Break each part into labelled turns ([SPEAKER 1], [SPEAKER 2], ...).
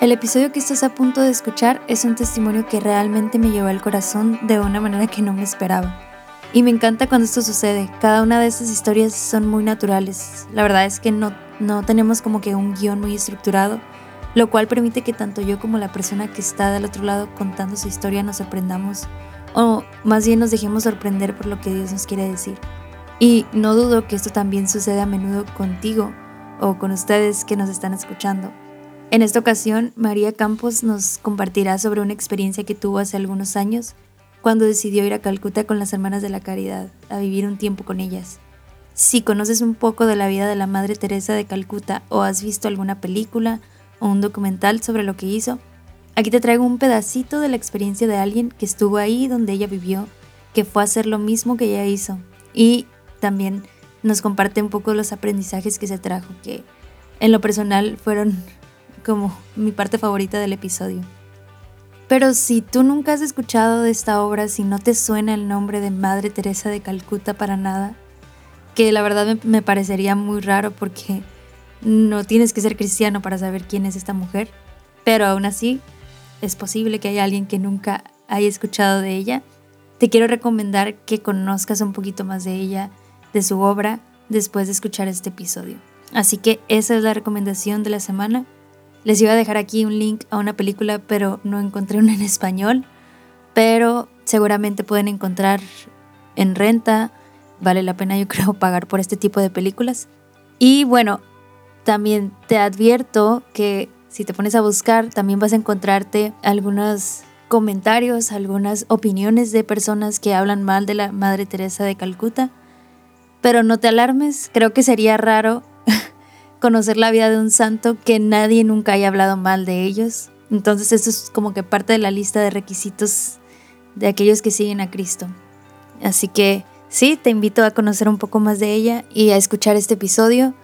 [SPEAKER 1] El episodio que estás a punto de escuchar es un testimonio que realmente me llevó al corazón de una manera que no me esperaba. Y me encanta cuando esto sucede. Cada una de estas historias son muy naturales. La verdad es que no, no tenemos como que un guion muy estructurado, lo cual permite que tanto yo como la persona que está del otro lado contando su historia nos sorprendamos o más bien nos dejemos sorprender por lo que Dios nos quiere decir. Y no dudo que esto también sucede a menudo contigo o con ustedes que nos están escuchando. En esta ocasión, María Campos nos compartirá sobre una experiencia que tuvo hace algunos años cuando decidió ir a Calcuta con las Hermanas de la Caridad, a vivir un tiempo con ellas. Si conoces un poco de la vida de la Madre Teresa de Calcuta o has visto alguna película o un documental sobre lo que hizo, aquí te traigo un pedacito de la experiencia de alguien que estuvo ahí donde ella vivió, que fue a hacer lo mismo que ella hizo y también nos comparte un poco los aprendizajes que se trajo, que en lo personal fueron como mi parte favorita del episodio. Pero si tú nunca has escuchado de esta obra, si no te suena el nombre de Madre Teresa de Calcuta para nada, que la verdad me, parecería muy raro porque no tienes que ser cristiano para saber quién es esta mujer, pero aún así es posible que haya alguien que nunca haya escuchado de ella. Te quiero recomendar que conozcas un poquito más de ella, de su obra, después de escuchar este episodio. Así que esa es la recomendación de la semana. Les iba a dejar aquí un link a una película, pero no encontré una en español. Pero seguramente pueden encontrar en renta. Vale la pena, yo creo, pagar por este tipo de películas. Y bueno, también te advierto que si te pones a buscar, también vas a encontrarte algunos comentarios, algunas opiniones de personas que hablan mal de la Madre Teresa de Calcuta. Pero no te alarmes, creo que sería raro conocer la vida de un santo que nadie nunca haya hablado mal de ellos. Entonces esto es como que parte de la lista de requisitos de aquellos que siguen a Cristo. Así que sí, te invito a conocer un poco más de ella y a escuchar este episodio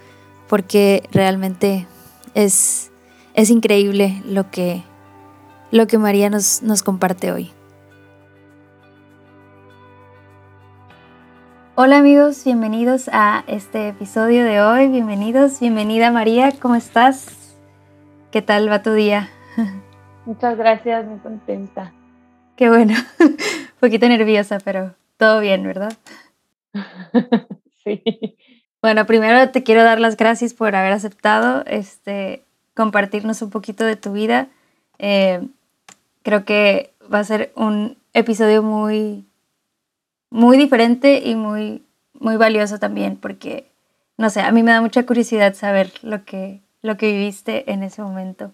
[SPEAKER 1] porque realmente es, es increíble lo que, lo que María nos, nos comparte hoy. Hola amigos, bienvenidos a este episodio de hoy. Bienvenidos, bienvenida María, ¿cómo estás? ¿Qué tal va tu día?
[SPEAKER 2] Muchas gracias, muy contenta.
[SPEAKER 1] Qué bueno, un poquito nerviosa, pero todo bien, ¿verdad?
[SPEAKER 2] sí.
[SPEAKER 1] Bueno, primero te quiero dar las gracias por haber aceptado este, compartirnos un poquito de tu vida. Eh, creo que va a ser un episodio muy muy diferente y muy, muy valioso también, porque, no sé, a mí me da mucha curiosidad saber lo que, lo que viviste en ese momento.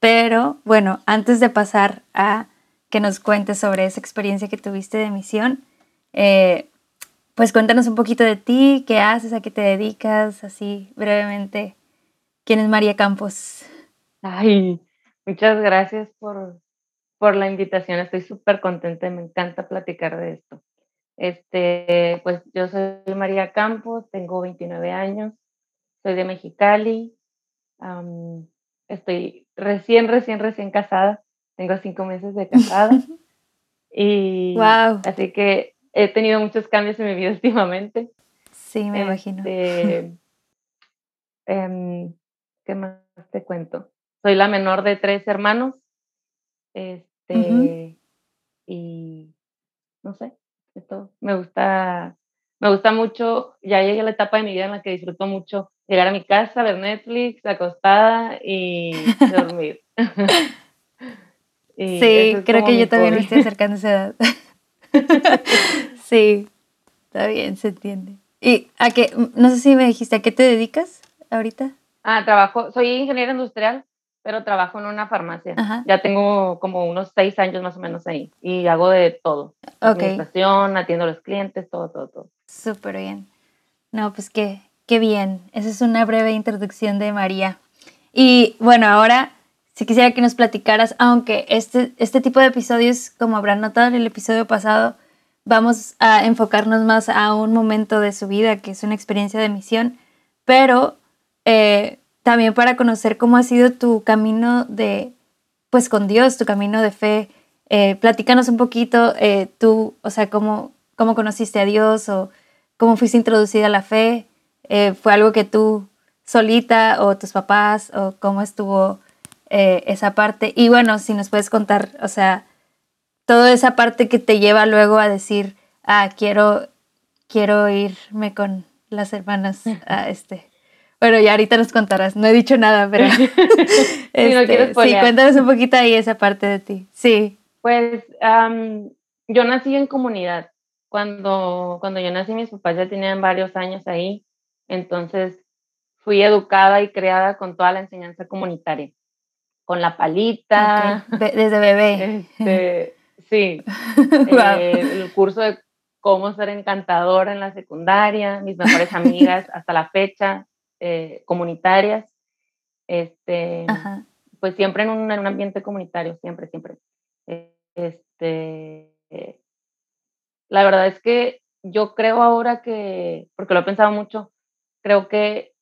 [SPEAKER 1] Pero bueno, antes de pasar a que nos cuentes sobre esa experiencia que tuviste de misión, eh, pues cuéntanos un poquito de ti, qué haces, a qué te dedicas, así brevemente. ¿Quién es María Campos?
[SPEAKER 2] Ay, muchas gracias por, por la invitación. Estoy súper contenta y me encanta platicar de esto. Este, pues yo soy María Campos, tengo 29 años, soy de Mexicali, estoy recién, recién, recién casada, tengo cinco meses de casada. y
[SPEAKER 1] wow.
[SPEAKER 2] así que he tenido muchos cambios en mi vida últimamente.
[SPEAKER 1] Sí, me imagino.
[SPEAKER 2] Este, em, ¿Qué más te cuento? Soy la menor de tres hermanos. Este, y no sé, esto me gusta, me gusta mucho, ya llegué a la etapa de mi vida en la que disfruto mucho llegar a mi casa, ver Netflix, acostada y dormir.
[SPEAKER 1] sí, creo que yo también me estoy acercando a esa edad. sí, está bien, se entiende. ¿Y a qué, no sé si me dijiste, a qué te dedicas ahorita?
[SPEAKER 2] Ah, trabajo, soy ingeniero industrial, pero trabajo en una farmacia. Ya tengo como unos seis años más o menos ahí y hago de todo. Administración, atiendo a los clientes, todo, todo, todo.
[SPEAKER 1] Súper bien. No, pues qué, qué bien. Esa es una breve introducción de María. Y bueno, ahora si quisiera que nos platicaras, aunque este, este tipo de episodios, como habrán notado en el episodio pasado, vamos a enfocarnos más a un momento de su vida, que es una experiencia de misión, pero eh, también para conocer cómo ha sido tu camino de, pues con Dios, tu camino de fe. Eh, platícanos un poquito eh, tú, o sea, cómo, cómo conociste a Dios o cómo fuiste introducida a la fe. Eh, ¿Fue algo que tú solita o tus papás o cómo estuvo esa parte. Y bueno, si nos puedes contar, o sea, toda esa parte que te lleva luego a decir, ah, quiero, quiero irme con las hermanas a este. Bueno, ya ahorita nos contarás. No he dicho nada, pero este, sí, cuéntanos un poquito ahí esa parte de ti. Sí.
[SPEAKER 2] Pues yo nací en comunidad. Cuando, cuando yo nací, mis papás ya tenían varios años ahí. Entonces fui educada y creada con toda la enseñanza comunitaria. Con la palita.
[SPEAKER 1] Desde bebé.
[SPEAKER 2] Este, sí. Eh, el curso de cómo ser encantadora en la secundaria, mis mejores amigas hasta la fecha, eh, comunitarias. Este, pues siempre en un, en un ambiente comunitario, siempre, siempre. Este, la verdad es que yo creo ahora que, porque lo he pensado mucho, creo que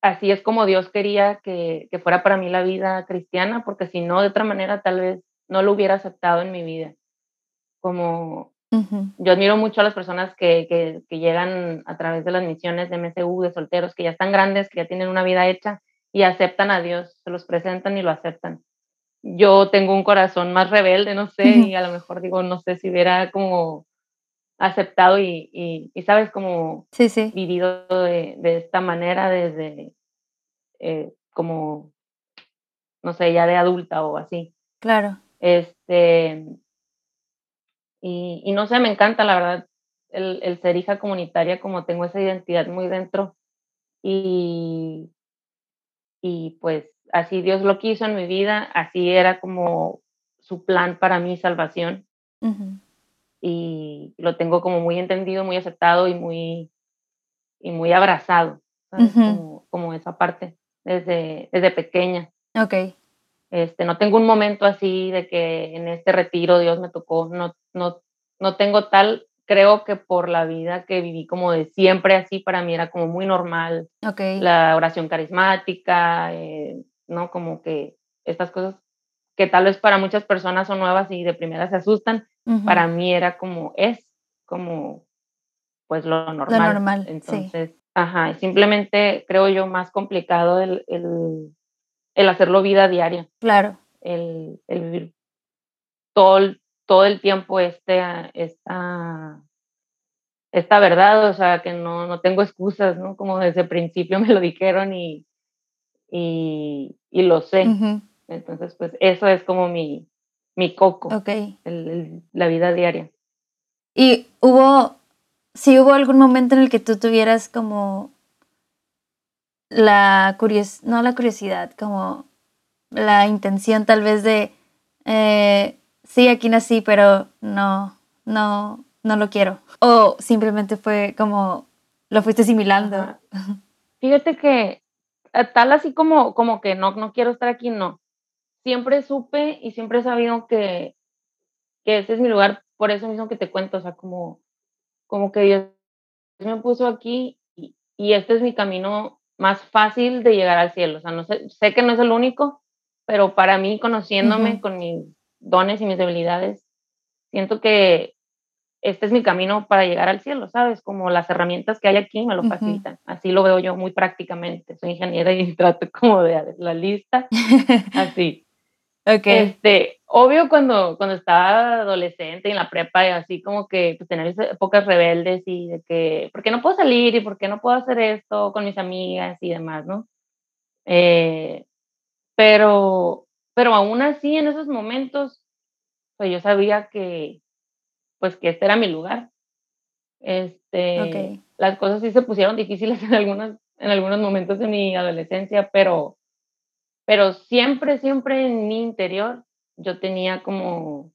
[SPEAKER 2] así es como Dios quería que, que fuera para mí la vida cristiana, porque si no, de otra manera tal vez no lo hubiera aceptado en mi vida. Como yo admiro mucho a las personas que, que, que, llegan a través de las misiones de MSU, de solteros, que ya están grandes, que ya tienen una vida hecha y aceptan a Dios, se los presentan y lo aceptan yo tengo un corazón más rebelde, no sé, y a lo mejor digo, no sé si hubiera como aceptado y, y, sabes, como
[SPEAKER 1] sí, sí.
[SPEAKER 2] vivido de, de, esta manera desde eh, como, no sé, ya de adulta o así.
[SPEAKER 1] Claro.
[SPEAKER 2] Este, y, y no sé, me encanta, la verdad, el, el ser hija comunitaria, como tengo esa identidad muy dentro y, y pues así Dios lo quiso en mi vida, así era como su plan para mi salvación. Y lo tengo como muy entendido, muy aceptado y muy, y muy abrazado, como, esa parte desde, desde pequeña.
[SPEAKER 1] Ok.
[SPEAKER 2] Este, no tengo un momento así de que en este retiro Dios me tocó, no, no, no tengo tal, creo que por la vida que viví como de siempre así, para mí era como muy normal.
[SPEAKER 1] Okay.
[SPEAKER 2] La oración carismática, eh, ¿no? Como que estas cosas que tal vez para muchas personas son nuevas y de primera se asustan, para mí era como es, como pues lo normal.
[SPEAKER 1] Lo normal,
[SPEAKER 2] Entonces, ajá, simplemente creo yo más complicado el, el, el hacerlo vida diaria.
[SPEAKER 1] Claro.
[SPEAKER 2] El, el vivir todo el, todo el tiempo este, esta, esta verdad, o sea, que no, no tengo excusas, ¿no? Como desde el principio me lo dijeron y, y, y lo sé. Entonces, pues eso es como mi, mi coco,
[SPEAKER 1] okay.
[SPEAKER 2] el, la vida diaria.
[SPEAKER 1] ¿Y hubo, si hubo algún momento en el que tú tuvieras como la curiosidad, no la curiosidad, como la intención tal vez de, eh, sí, aquí nací, pero no, no, no lo quiero? ¿O simplemente fue como, lo fuiste asimilando?
[SPEAKER 2] Fíjate que tal así como, como que no, no quiero estar aquí, no. Siempre supe y siempre he sabido que, que ese es mi lugar, por eso mismo que te cuento, o sea, como, como que Dios me puso aquí y, y este es mi camino más fácil de llegar al cielo. O sea, no sé, sé que no es el único, pero para mí, conociéndome con mis dones y mis debilidades, siento que este es mi camino para llegar al cielo, ¿sabes? Como las herramientas que hay aquí me lo facilitan. Así lo veo yo muy prácticamente. Soy ingeniera y trato como de la lista. Así.
[SPEAKER 1] ok.
[SPEAKER 2] Este, obvio cuando, cuando estaba adolescente en la prepa y así como que pues, tener épocas rebeldes y de que, ¿por qué no puedo salir y por qué no puedo hacer esto con mis amigas y demás, ¿no? Eh, pero, pero aún así en esos momentos, pues yo sabía que, pues que este era mi lugar. Este, Las cosas sí se pusieron difíciles en algunos, en algunos momentos de mi adolescencia, pero, pero siempre, siempre en mi interior yo tenía como,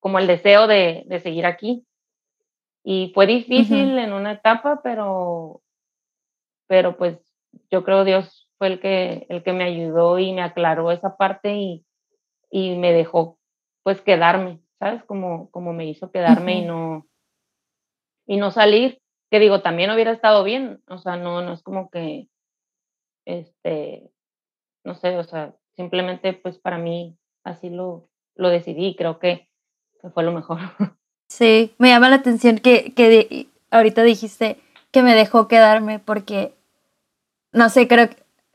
[SPEAKER 2] como el deseo de, de seguir aquí. Y fue difícil en una etapa, pero, pero pues yo creo Dios fue el que, el que me ayudó y me aclaró esa parte y, y me dejó pues quedarme. ¿sabes? Como, como me hizo quedarme y no y no salir, que digo, también hubiera estado bien, o sea, no, no es como que, este, no sé, o sea, simplemente pues para mí así lo, lo decidí, creo que, fue lo mejor.
[SPEAKER 1] Sí, me llama la atención que, que ahorita dijiste que me dejó quedarme porque, no sé, creo,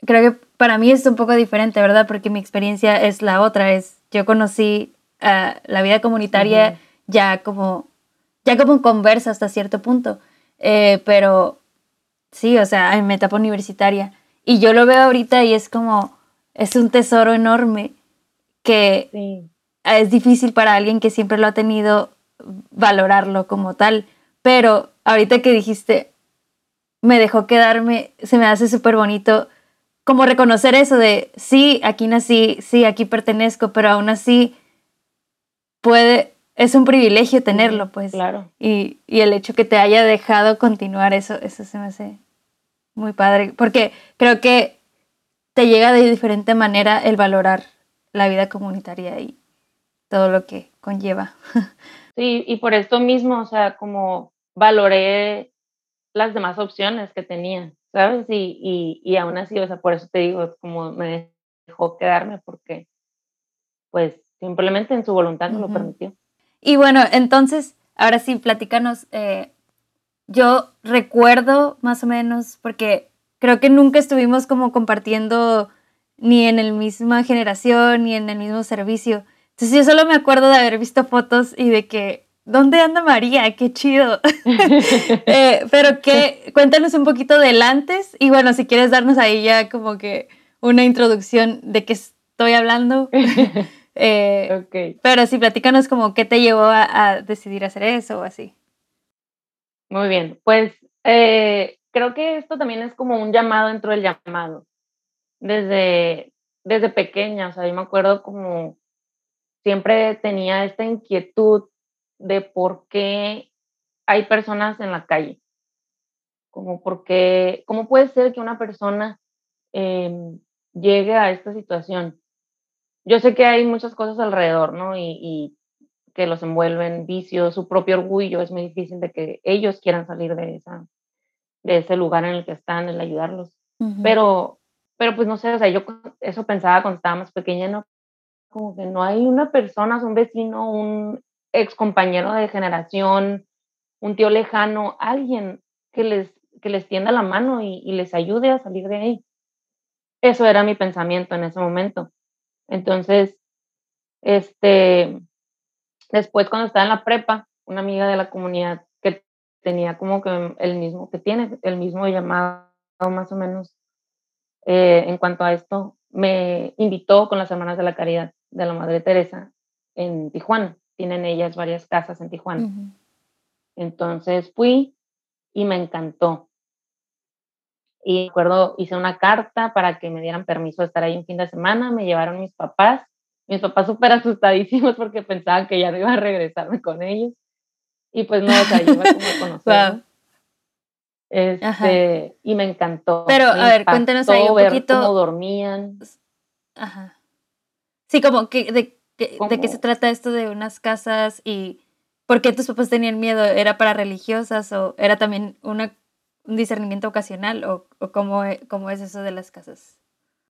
[SPEAKER 1] creo que para mí es un poco diferente, ¿verdad? Porque mi experiencia es la otra, es yo conocí uh, la vida comunitaria ya como ya como conversa hasta cierto punto, eh, pero sí, o sea, en mi etapa universitaria. Y yo lo veo ahorita y es como, es un tesoro enorme que es difícil para alguien que siempre lo ha tenido valorarlo como tal. Pero ahorita que dijiste, me dejó quedarme, se me hace súper bonito como reconocer eso de, sí, aquí nací, sí, aquí pertenezco, pero aún así puede, es un privilegio tenerlo, pues.
[SPEAKER 2] Claro.
[SPEAKER 1] Y, y, el hecho que te haya dejado continuar eso, eso se me hace muy padre, porque creo que te llega de diferente manera el valorar la vida comunitaria y todo lo que conlleva.
[SPEAKER 2] Sí, y por esto mismo, o sea, como valoré las demás opciones que tenía, ¿sabes? Y, y, y aún así, o sea, por eso te digo, como me dejó quedarme porque, pues, simplemente en su voluntad no lo permitió.
[SPEAKER 1] Y bueno, entonces, ahora sí, platícanos. Eh, yo recuerdo más o menos, porque creo que nunca estuvimos como compartiendo ni en la misma generación ni en el mismo servicio. Entonces yo solo me acuerdo de haber visto fotos y de que, ¿dónde anda María? Qué chido. Eh, pero que, cuéntanos un poquito del antes y bueno, si quieres darnos ahí ya como que una introducción de qué estoy hablando. Eh, pero sí, platícanos como qué te llevó a, decidir hacer eso o así.
[SPEAKER 2] Muy bien, pues eh, creo que esto también es como un llamado dentro del llamado. Desde, desde pequeña, o sea, yo me acuerdo como siempre tenía esta inquietud de por qué hay personas en la calle. Como porque, ¿cómo puede ser que una persona em, llegue a esta situación? yo sé que hay muchas cosas alrededor, ¿no? Y, que los envuelven vicios, su propio orgullo, es muy difícil de que ellos quieran salir de, esa, de ese lugar en el que están, el ayudarlos. Pero, pero pues no sé, o sea, yo eso pensaba cuando estaba más pequeña, ¿no? Como que no hay una persona, un vecino, un ex compañero de generación, un tío lejano, alguien que les, que les tienda la mano y, y les ayude a salir de ahí. Eso era mi pensamiento en ese momento. Entonces, este, después cuando estaba en la prepa, una amiga de la comunidad que tenía como que el mismo, que tiene el mismo llamado más o menos eh, en cuanto a esto, me invitó con las Hermanas de la Caridad de la Madre Teresa en Tijuana. Tienen ellas varias casas en Tijuana. Entonces fui y me encantó. Y recuerdo, hice una carta para que me dieran permiso de estar ahí un fin de semana, me llevaron mis papás, mis papás súper asustadísimos porque pensaban que ya no iba a regresarme con ellos. Y pues no, o sea, yo iba como a conocer. Este, y me encantó.
[SPEAKER 1] Pero, a ver, cuéntanos ahí un poquito.
[SPEAKER 2] cómo dormían.
[SPEAKER 1] Ajá. Sí, como que de, de qué se trata esto de unas casas y por qué tus papás tenían miedo. ¿Era para religiosas o era también una un discernimiento ocasional o, o cómo, cómo, es eso de las casas?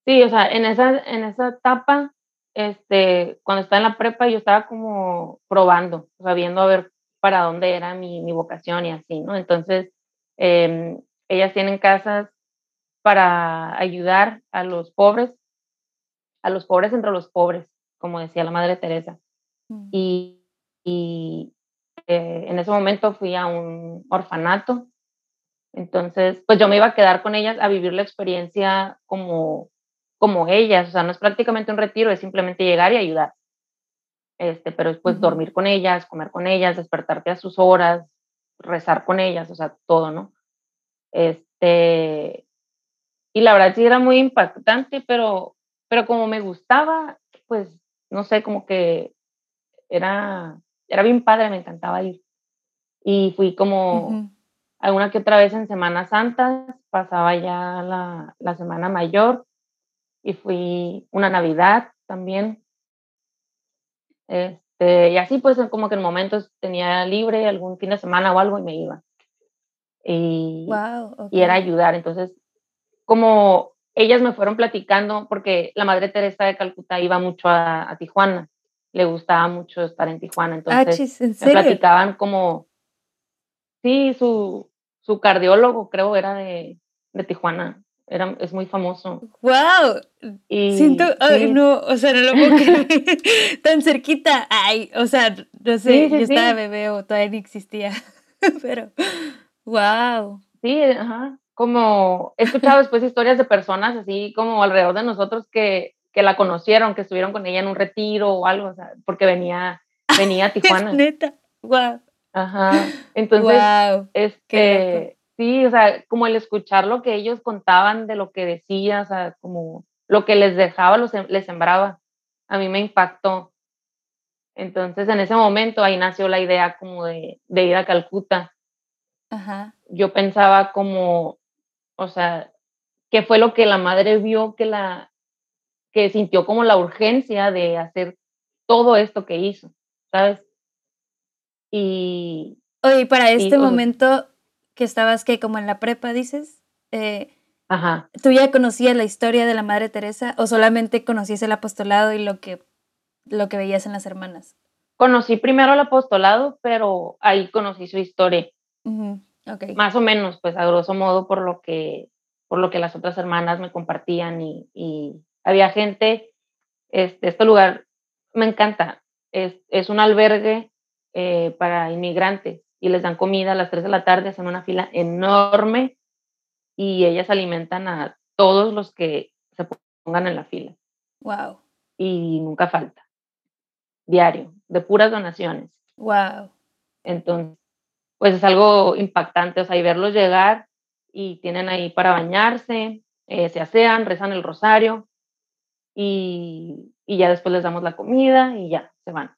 [SPEAKER 2] Sí, o sea, en esa, en esa etapa, este, cuando estaba en la prepa, yo estaba como probando, o sea, viendo a ver para dónde era mi, mi vocación y así, ¿no? Entonces, em, ellas tienen casas para ayudar a los pobres, a los pobres entre los pobres, como decía la Madre Teresa. Mm. Y, y eh, en ese momento fui a un orfanato entonces, pues yo me iba a quedar con ellas a vivir la experiencia como, como ellas, o sea, no es prácticamente un retiro, es simplemente llegar y ayudar. Este, pero después dormir con ellas, comer con ellas, despertarte a sus horas, rezar con ellas, o sea, todo, ¿no? Este, y la verdad sí era muy impactante, pero, pero como me gustaba, pues, no sé, como que era, era bien padre, me encantaba ir. Y fui como, alguna que otra vez en Semana Santa, pasaba ya la, la Semana Mayor y fui una Navidad también. Este, y así pues como que en momentos tenía libre algún fin de semana o algo y me iba. Y, y era ayudar. Entonces, como ellas me fueron platicando, porque la Madre Teresa de Calcuta iba mucho a, Tijuana, le gustaba mucho estar en Tijuana, ah, entonces me platicaban como, sí, su, su cardiólogo creo era de, de Tijuana. Era, es muy famoso.
[SPEAKER 1] ¡Wow! Y, Siento, no, o sea, no lo puedo creer. Tan cerquita. Ay, o sea, no sé, yo estaba bebé o todavía ni existía. Pero, wow.
[SPEAKER 2] Sí, ajá. Como he escuchado después historias de personas así como alrededor de nosotros que, que la conocieron, que estuvieron con ella en un retiro o algo, o sea, porque venía, venía a Tijuana.
[SPEAKER 1] neta, wow.
[SPEAKER 2] Ajá. Entonces, wow. este, sí, o sea, como el escuchar lo que ellos contaban de lo que decía, o sea, como lo que les dejaba, los, les sembraba, a mí me impactó. Entonces, en ese momento ahí nació la idea como de, de ir a Calcuta. Ajá. Yo pensaba como, o sea, ¿qué fue lo que la madre vio que la que sintió como la urgencia de hacer todo esto que hizo, ¿sabes? Y
[SPEAKER 1] Oye, para este momento que estabas que como en la prepa dices, eh,
[SPEAKER 2] Ajá.
[SPEAKER 1] ¿tú ya conocías la historia de la Madre Teresa o solamente conocías el apostolado y lo que lo que veías en las hermanas?
[SPEAKER 2] Conocí primero el apostolado, pero ahí conocí su historia.
[SPEAKER 1] okay.
[SPEAKER 2] Más o menos, pues a grosso modo por lo que, por lo que las otras hermanas me compartían y, y había gente, este, este lugar me encanta, es, es un albergue eh, para inmigrantes y les dan comida a las 3 de la tarde, hacen una fila enorme y ellas alimentan a todos los que se pongan en la fila.
[SPEAKER 1] Wow.
[SPEAKER 2] Y nunca falta diario, de puras donaciones.
[SPEAKER 1] Wow.
[SPEAKER 2] Entonces, pues es algo impactante, o sea, y verlos llegar y tienen ahí para bañarse, eh, se asean, rezan el rosario y, y, ya después les damos la comida y ya, se van.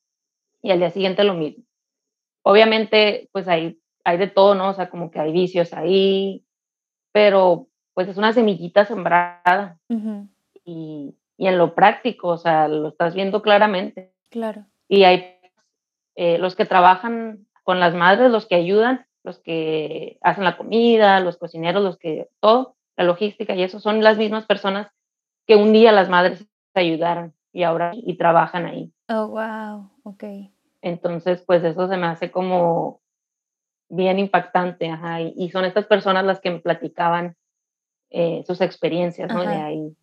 [SPEAKER 2] Y al día siguiente lo mismo. Obviamente, pues hay, hay de todo, ¿no? O sea, como que hay vicios ahí, pero pues es una semillita sembrada. y, y en lo práctico, o sea, lo estás viendo claramente.
[SPEAKER 1] Claro.
[SPEAKER 2] Y hay eh, los que trabajan con las madres, los que ayudan, los que hacen la comida, los cocineros, los que todo, la logística y eso son las mismas personas que un día las madres ayudaron y ahora y trabajan ahí.
[SPEAKER 1] Oh, wow, ok.
[SPEAKER 2] Entonces, pues eso se me hace como bien impactante, ajá, y, son estas personas las que me platicaban eh, sus experiencias, ¿no? De ahí,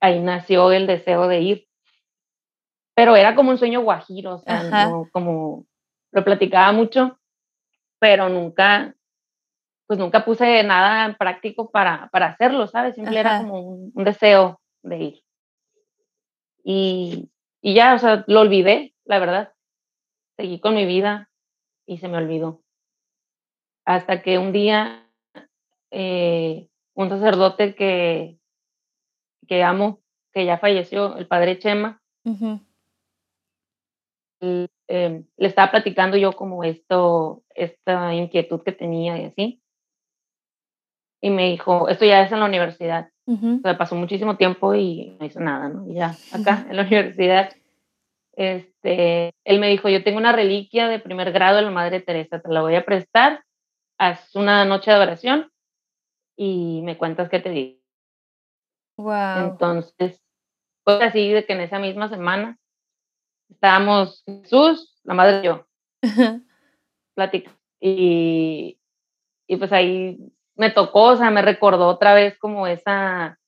[SPEAKER 2] ahí nació el deseo de ir pero era como un sueño guajiro, o sea, como lo platicaba mucho, pero nunca, pues nunca puse nada en práctico para, para hacerlo, ¿sabes? Siempre era como un, deseo de ir. Y, y ya, o sea, lo olvidé, la verdad. Seguí con mi vida y se me olvidó. Hasta que un día eh, un sacerdote que, que amo, que ya falleció, el padre Chema, Em, le estaba platicando yo como esto, esta inquietud que tenía y así. Y me dijo, esto ya es en la universidad. o sea, pasó muchísimo tiempo y no hizo nada, ¿no? Y ya, acá en la universidad, este, él me dijo, yo tengo una reliquia de primer grado de la Madre Teresa, te la voy a prestar, haz una noche de oración y me cuentas qué te digo.
[SPEAKER 1] Wow.
[SPEAKER 2] Entonces, pues así de que en esa misma semana estábamos Jesús, la madre y yo, platicando. Y, y pues ahí me tocó, o sea, me recordó otra vez como esa,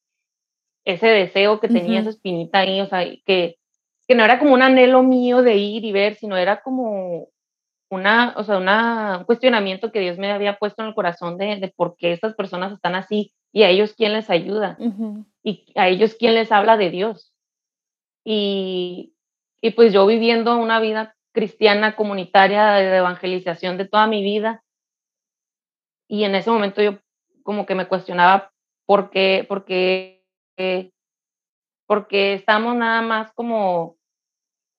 [SPEAKER 2] ese deseo que tenía, esa espinita ahí, o sea, que, que no era como un anhelo mío de ir y ver, sino era como una, o sea, una, un cuestionamiento que Dios me había puesto en el corazón de, de por qué estas personas están así y a ellos quién les ayuda y a ellos quién les habla de Dios. Y, y pues yo viviendo una vida cristiana comunitaria de evangelización de toda mi vida. Y en ese momento yo como que me cuestionaba por qué, por qué, porque estamos nada más como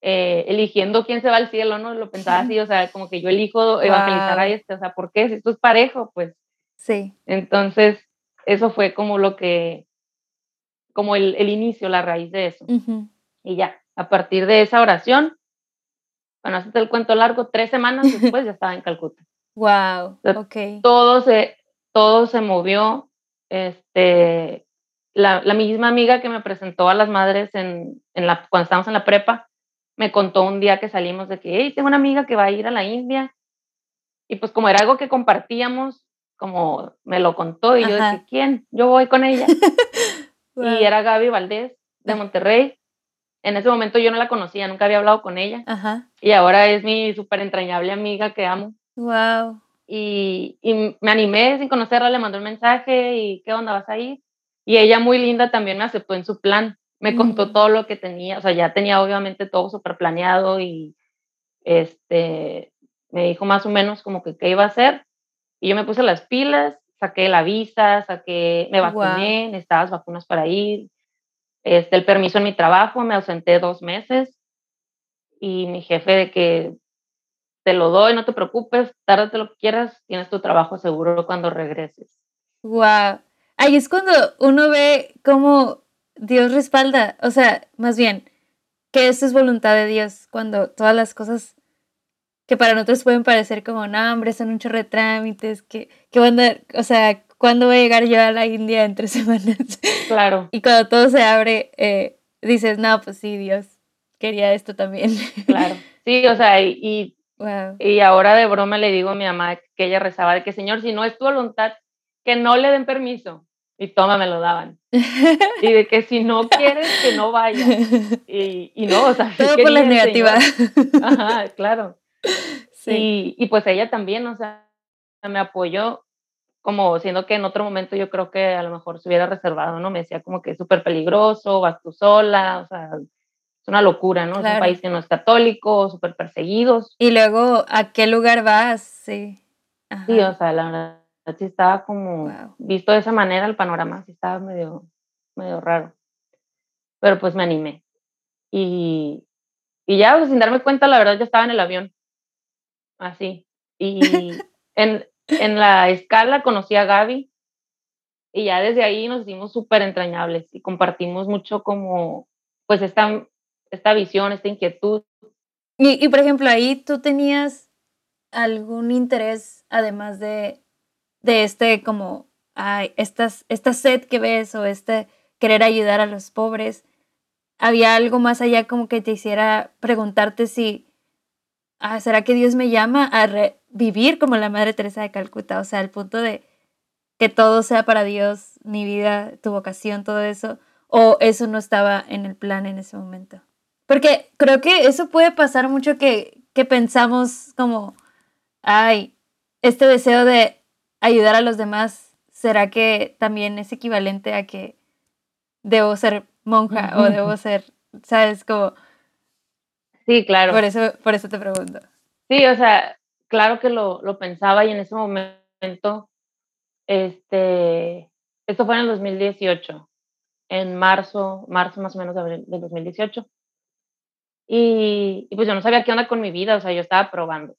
[SPEAKER 2] eh, eligiendo quién se va al cielo, ¿no? Lo pensaba así, o sea, como que yo elijo evangelizar a este, o sea, ¿por qué? Si esto es parejo, pues.
[SPEAKER 1] Sí.
[SPEAKER 2] Entonces, eso fue como lo que, como el, el inicio, la raíz de eso. Y ya, a partir de esa oración, bueno, hasta el cuento largo, tres semanas después ya estaba en Calcuta.
[SPEAKER 1] Wow, ok.
[SPEAKER 2] Todo se, todo se movió. Este, la, la, misma amiga que me presentó a las madres en, en la, cuando estábamos en la prepa, me contó un día que salimos de que, hey, tengo una amiga que va a ir a la India. Y pues como era algo que compartíamos, como me lo contó y yo dije, ¿quién? Yo voy con ella. Y era Gaby Valdés de Monterrey. En ese momento yo no la conocía, nunca había hablado con ella. Y ahora es mi súper entrañable amiga que amo.
[SPEAKER 1] Wow.
[SPEAKER 2] Y, y, me animé sin conocerla, le mandé un mensaje y ¿qué onda vas a ir? Y ella muy linda también me aceptó en su plan. Me contó todo lo que tenía, o sea, ya tenía obviamente todo súper planeado y este, me dijo más o menos como que qué iba a hacer. Y yo me puse las pilas, saqué la visa, saqué, me vacuné, necesitaba vacunas para ir, este, el permiso en mi trabajo, me ausenté dos meses y mi jefe de que te lo doy, no te preocupes, tárdate lo que quieras, tienes tu trabajo seguro cuando regreses.
[SPEAKER 1] Wow. Ahí es cuando uno ve cómo Dios respalda, o sea, más bien, que esto es voluntad de Dios, cuando todas las cosas que para nosotros pueden parecer como, no, hombre, son un chorro de trámites, que, que van a, o sea, ¿cuándo voy a llegar yo a la India en tres semanas?
[SPEAKER 2] Claro.
[SPEAKER 1] Y cuando todo se abre, eh, dices, no, pues sí, Dios quería esto también.
[SPEAKER 2] Claro. Sí, o sea, y, y ahora de broma le digo a mi mamá que ella rezaba de que, Señor, si no es tu voluntad, que no le den permiso. Y toma, me lo daban. y de que si no quieres, que no vaya. Y, y no, o sea,
[SPEAKER 1] todo por la negativa.
[SPEAKER 2] Ajá, claro. Sí. Y, y pues ella también, o sea, me apoyó como siendo que en otro momento yo creo que a lo mejor se hubiera reservado, ¿no? Me decía como que es súper peligroso, vas tú sola, o sea, es una locura, ¿no? Es un país que no es católico, súper perseguidos.
[SPEAKER 1] Y luego, ¿a qué lugar vas? Sí.
[SPEAKER 2] Sí, o sea, la verdad sí estaba como, visto de esa manera el panorama, sí estaba medio, medio raro. Pero pues me animé. Y, y ya, sin darme cuenta, la verdad, ya estaba en el avión. Así. Y en, en la escala conocí a Gaby y ya desde ahí nos hicimos súper entrañables y compartimos mucho como, pues esta, esta visión, esta inquietud.
[SPEAKER 1] Y, y por ejemplo, ahí tú tenías algún interés, además de, de este como, ay, estas, esta sed que ves o este querer ayudar a los pobres, había algo más allá como que te hiciera preguntarte si, ah, ¿será que Dios me llama a vivir como la Madre Teresa de Calcuta? O sea, al punto de que todo sea para Dios, mi vida, tu vocación, todo eso, o eso no estaba en el plan en ese momento. Porque creo que eso puede pasar mucho que, que pensamos como, ay, este deseo de ayudar a los demás, ¿será que también es equivalente a que debo ser monja o debo ser, sabes, como...
[SPEAKER 2] Sí, claro.
[SPEAKER 1] Por eso, por eso te pregunto.
[SPEAKER 2] Sí, o sea, claro que lo, lo pensaba y en ese momento, este, esto fue en el 2018, en marzo, marzo más o menos del 2018. Y, y, pues yo no sabía qué onda con mi vida, o sea, yo estaba probando.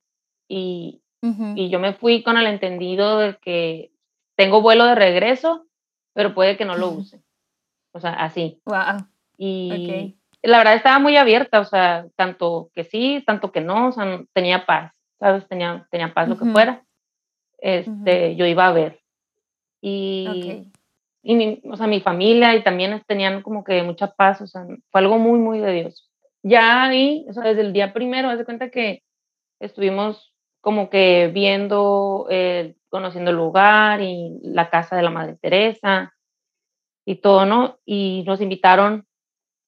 [SPEAKER 2] Y, y yo me fui con el entendido de que tengo vuelo de regreso, pero puede que no lo use. O sea, así.
[SPEAKER 1] Wow.
[SPEAKER 2] Y la verdad estaba muy abierta, o sea, tanto que sí, tanto que no, o sea, tenía paz, ¿sabes? Tenía, tenía paz lo que fuera. Este, yo iba a ver. Y, y mi, o sea, mi familia y también tenían como que mucha paz, o sea, fue algo muy, muy de Dios. Ya ahí, o sea, desde el día primero, haz de cuenta que estuvimos como que viendo, eh, conociendo el lugar y la casa de la Madre Teresa y todo, ¿no? Y nos invitaron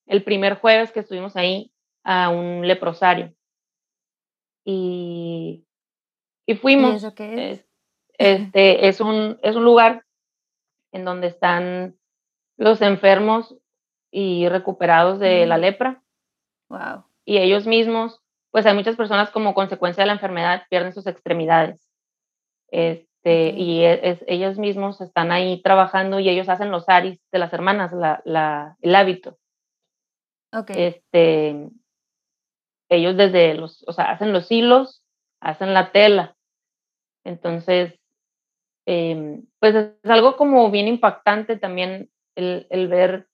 [SPEAKER 2] el primer jueves que estuvimos ahí a un leprosario. Y, y fuimos.
[SPEAKER 1] ¿Y eso qué es?
[SPEAKER 2] Este, es, un, es un lugar en donde están los enfermos y recuperados de la lepra.
[SPEAKER 1] Wow.
[SPEAKER 2] Y ellos mismos pues hay muchas personas como consecuencia de la enfermedad pierden sus extremidades. Este, Y e, es, ellos mismos están ahí trabajando y ellos hacen los aris de las hermanas, la, la, el hábito.
[SPEAKER 1] Okay.
[SPEAKER 2] Este, ellos desde los, o sea, hacen los hilos, hacen la tela. Entonces, eh, pues es algo como bien impactante también el, el ver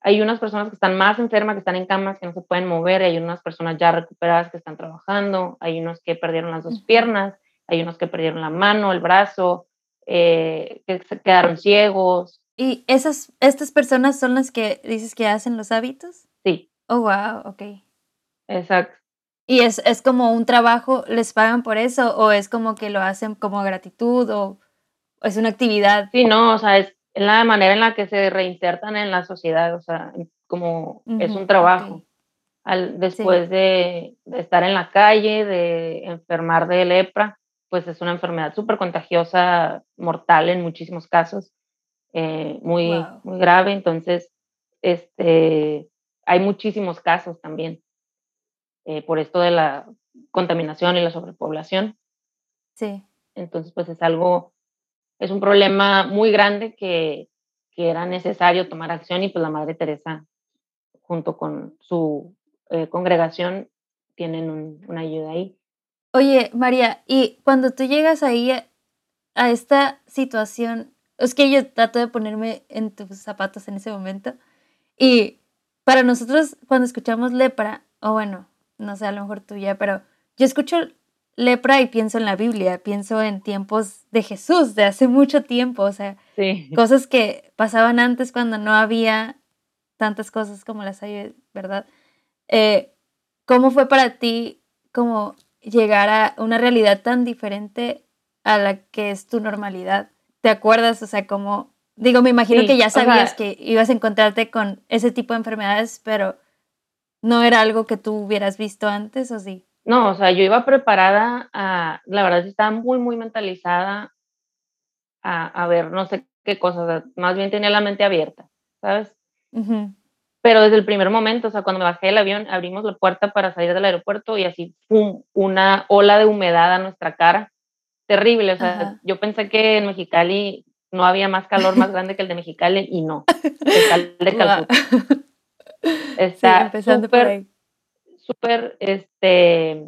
[SPEAKER 2] hay unas personas que están más enfermas, que están en camas, que no se pueden mover, hay unas personas ya recuperadas que están trabajando, hay unos que perdieron las dos piernas, hay unos que perdieron la mano, el brazo, eh, que se quedaron ciegos.
[SPEAKER 1] ¿Y esas, estas personas son las que dices que hacen los hábitos?
[SPEAKER 2] Sí.
[SPEAKER 1] Oh, wow, ok.
[SPEAKER 2] Exacto.
[SPEAKER 1] ¿Y es, es como un trabajo, les pagan por eso o es como que lo hacen como gratitud o es una actividad.
[SPEAKER 2] Sí, no, o sea, es la manera en la que se reinsertan en la sociedad, o sea, como es un trabajo. Al, después de, estar en la calle, de enfermar de lepra, pues es una enfermedad súper contagiosa, mortal en muchísimos casos, eh, muy, muy grave. Entonces, este, hay muchísimos casos también eh, por esto de la contaminación y la sobrepoblación.
[SPEAKER 1] Sí.
[SPEAKER 2] Entonces, pues es algo, es un problema muy grande que, que era necesario tomar acción y pues la Madre Teresa, junto con su eh, congregación, tienen una ayuda ahí.
[SPEAKER 1] Oye, María, y cuando tú llegas ahí a, esta situación, es que yo trato de ponerme en tus zapatos en ese momento, y para nosotros cuando escuchamos lepra, o bueno, no sé, a lo mejor tuya, pero yo escucho lepra y pienso en la Biblia, pienso en tiempos de Jesús, de hace mucho tiempo, o sea, cosas que pasaban antes cuando no había tantas cosas como las hay, ¿verdad? Eh, ¿Cómo fue para ti como llegar a una realidad tan diferente a la que es tu normalidad? ¿Te acuerdas? O sea, como, digo, me imagino que ya sabías que ibas a encontrarte con ese tipo de enfermedades, pero ¿no era algo que tú hubieras visto antes o sí?
[SPEAKER 2] No, o sea, yo iba preparada a, la verdad estaba muy, muy mentalizada a, a ver no sé qué cosas, más bien tenía la mente abierta, ¿sabes? Pero desde el primer momento, o sea, cuando me bajé del avión, abrimos la puerta para salir del aeropuerto y así, ¡pum!, una ola de humedad a nuestra cara. Terrible, o sea, yo pensé que en Mexicali no había más calor más grande que el de Mexicali y no, el de Calcuta. Está súper, súper, este,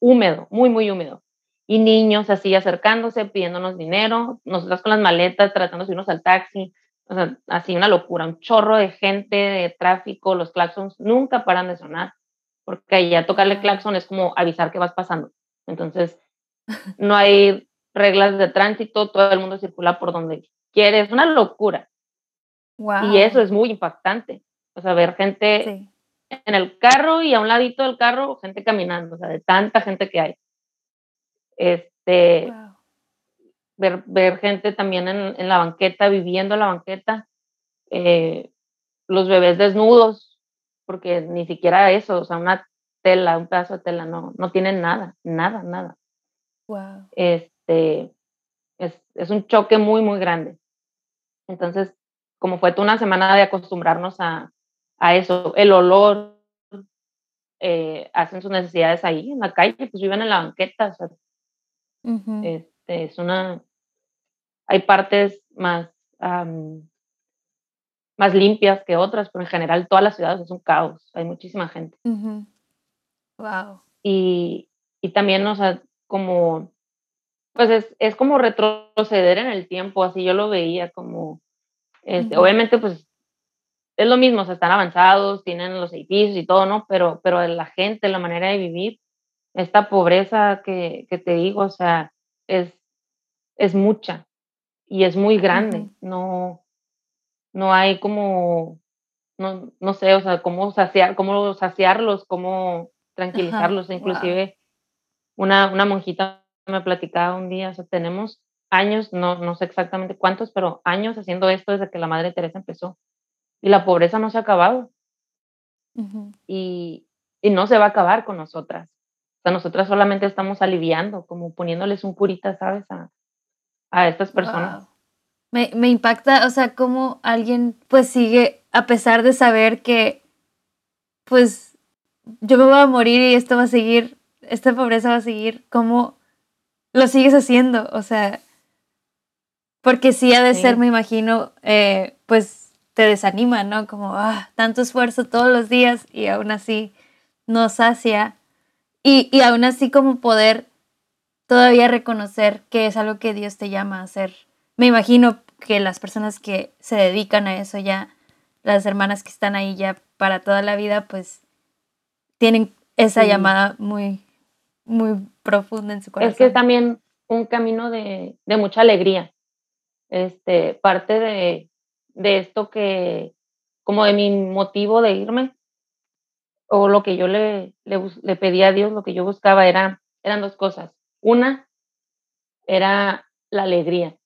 [SPEAKER 2] húmedo, muy, muy húmedo. Y niños así acercándose, pidiéndonos dinero, nosotros con las maletas, tratando de irnos al taxi, o sea, así una locura, un chorro de gente, de tráfico, los claxons nunca paran de sonar, porque ya tocarle claxon es como avisar que vas pasando. Entonces, no hay reglas de tránsito, todo el mundo circula por donde quiere, es una locura. Y eso es muy impactante. O sea, ver gente en el carro y a un ladito del carro, gente caminando, o sea, de tanta gente que hay. Este, ver, ver gente también en, en, la banqueta, viviendo la banqueta, eh, los bebés desnudos, porque ni siquiera eso, o sea, una tela, un pedazo de tela, no, no tienen nada, nada, nada.
[SPEAKER 1] Wow.
[SPEAKER 2] Este, es, es un choque muy, muy grande. Entonces, como fue toda una semana de acostumbrarnos a, a eso, el olor, eh, hacen sus necesidades ahí en la calle, pues viven en la banqueta. O sea, este, es una, hay partes más, más limpias que otras, pero en general todas las ciudades es un caos, hay muchísima gente.
[SPEAKER 1] Wow.
[SPEAKER 2] Y, y también, o sea, como, pues es, es como retroceder en el tiempo, así yo lo veía como, este, obviamente, pues es lo mismo, o sea, están avanzados, tienen los edificios y todo, ¿no? Pero, pero la gente, la manera de vivir, esta pobreza que, que te digo, o sea, es, es mucha y es muy grande. No, no hay como, no, no sé, o sea, cómo, saciar, cómo saciarlos, cómo tranquilizarlos. Inclusive, una, una monjita me platicaba un día, o sea, tenemos años, no, no sé exactamente cuántos, pero años haciendo esto desde que la Madre Teresa empezó. Y la pobreza no se ha acabado. y, y, no se va a acabar con nosotras. O sea, nosotras solamente estamos aliviando, como poniéndoles un curita, ¿sabes? A, a estas personas.
[SPEAKER 1] Me, me, impacta, o sea, cómo alguien pues sigue, a pesar de saber que pues yo me voy a morir y esto va a seguir, esta pobreza va a seguir, cómo lo sigues haciendo, o sea, porque sí ha de ser, me imagino, eh, pues te desanima, ¿no? Como, ah, tanto esfuerzo todos los días y aún así no sacia. Y, y aún así como poder todavía reconocer que es algo que Dios te llama a hacer. Me imagino que las personas que se dedican a eso ya, las hermanas que están ahí ya para toda la vida, pues tienen esa llamada muy, muy profunda en su corazón.
[SPEAKER 2] Es que es también un camino de, de mucha alegría este, parte de, de esto que, como de mi motivo de irme, o lo que yo le, le, pedí a Dios, lo que yo buscaba era, eran dos cosas. Una era la alegría.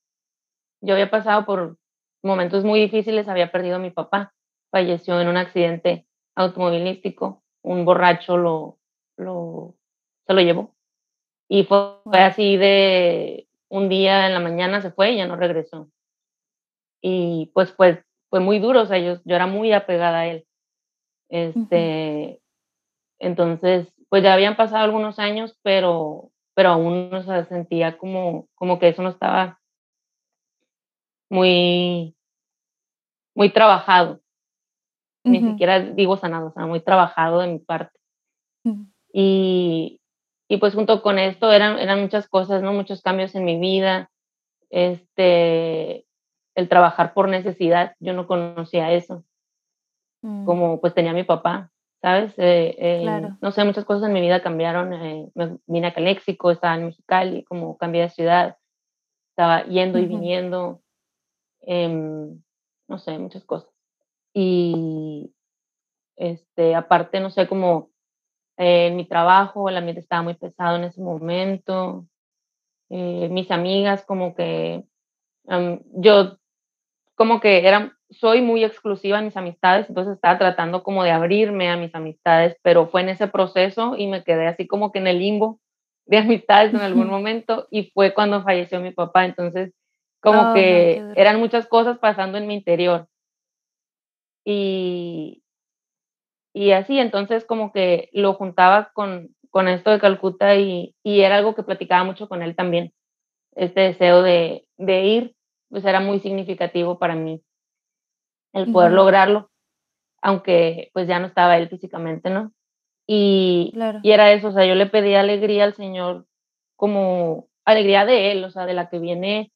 [SPEAKER 2] Yo había pasado por momentos muy difíciles, había perdido a mi papá, falleció en un accidente automovilístico, un borracho lo, lo, se lo llevó. Y fue, así de un día en la mañana se fue y ya no regresó. Y pues, pues fue muy duro, o sea, yo, yo era muy apegada a él. Este, Entonces, pues ya habían pasado algunos años, pero, pero aún no se sentía como, como que eso no estaba muy, muy trabajado. Ni siquiera digo sanado, o sea, muy trabajado de mi parte. y, y, pues junto con esto eran, eran muchas cosas, ¿no? Muchos cambios en mi vida. Este, el trabajar por necesidad, yo no conocía eso. Mm. Como pues tenía mi papá, ¿sabes? Eh, eh, no sé, muchas cosas en mi vida cambiaron. Eh, me vine a Caléxico, estaba en Mexicali, como cambié de ciudad, estaba yendo y viniendo, em, no sé, muchas cosas. Y este, aparte, no sé, como en mi trabajo, el ambiente estaba muy pesado en ese momento. mis amigas, como que yo, como que eran soy muy exclusiva en mis amistades, entonces estaba tratando como de abrirme a mis amistades, pero fue en ese proceso y me quedé así como que en el limbo de amistades en algún momento y fue cuando falleció mi papá, entonces como oh, que eran muchas cosas pasando en mi interior. Y, y así, entonces como que lo juntaba con, con esto de Calcuta y, y, era algo que platicaba mucho con él también. Este deseo de, de ir, pues era muy significativo para mí el poder lograrlo, aunque pues ya no estaba él físicamente, ¿no? Y, y era eso, o sea, yo le pedí alegría al Señor como alegría de Él, o sea, de la que viene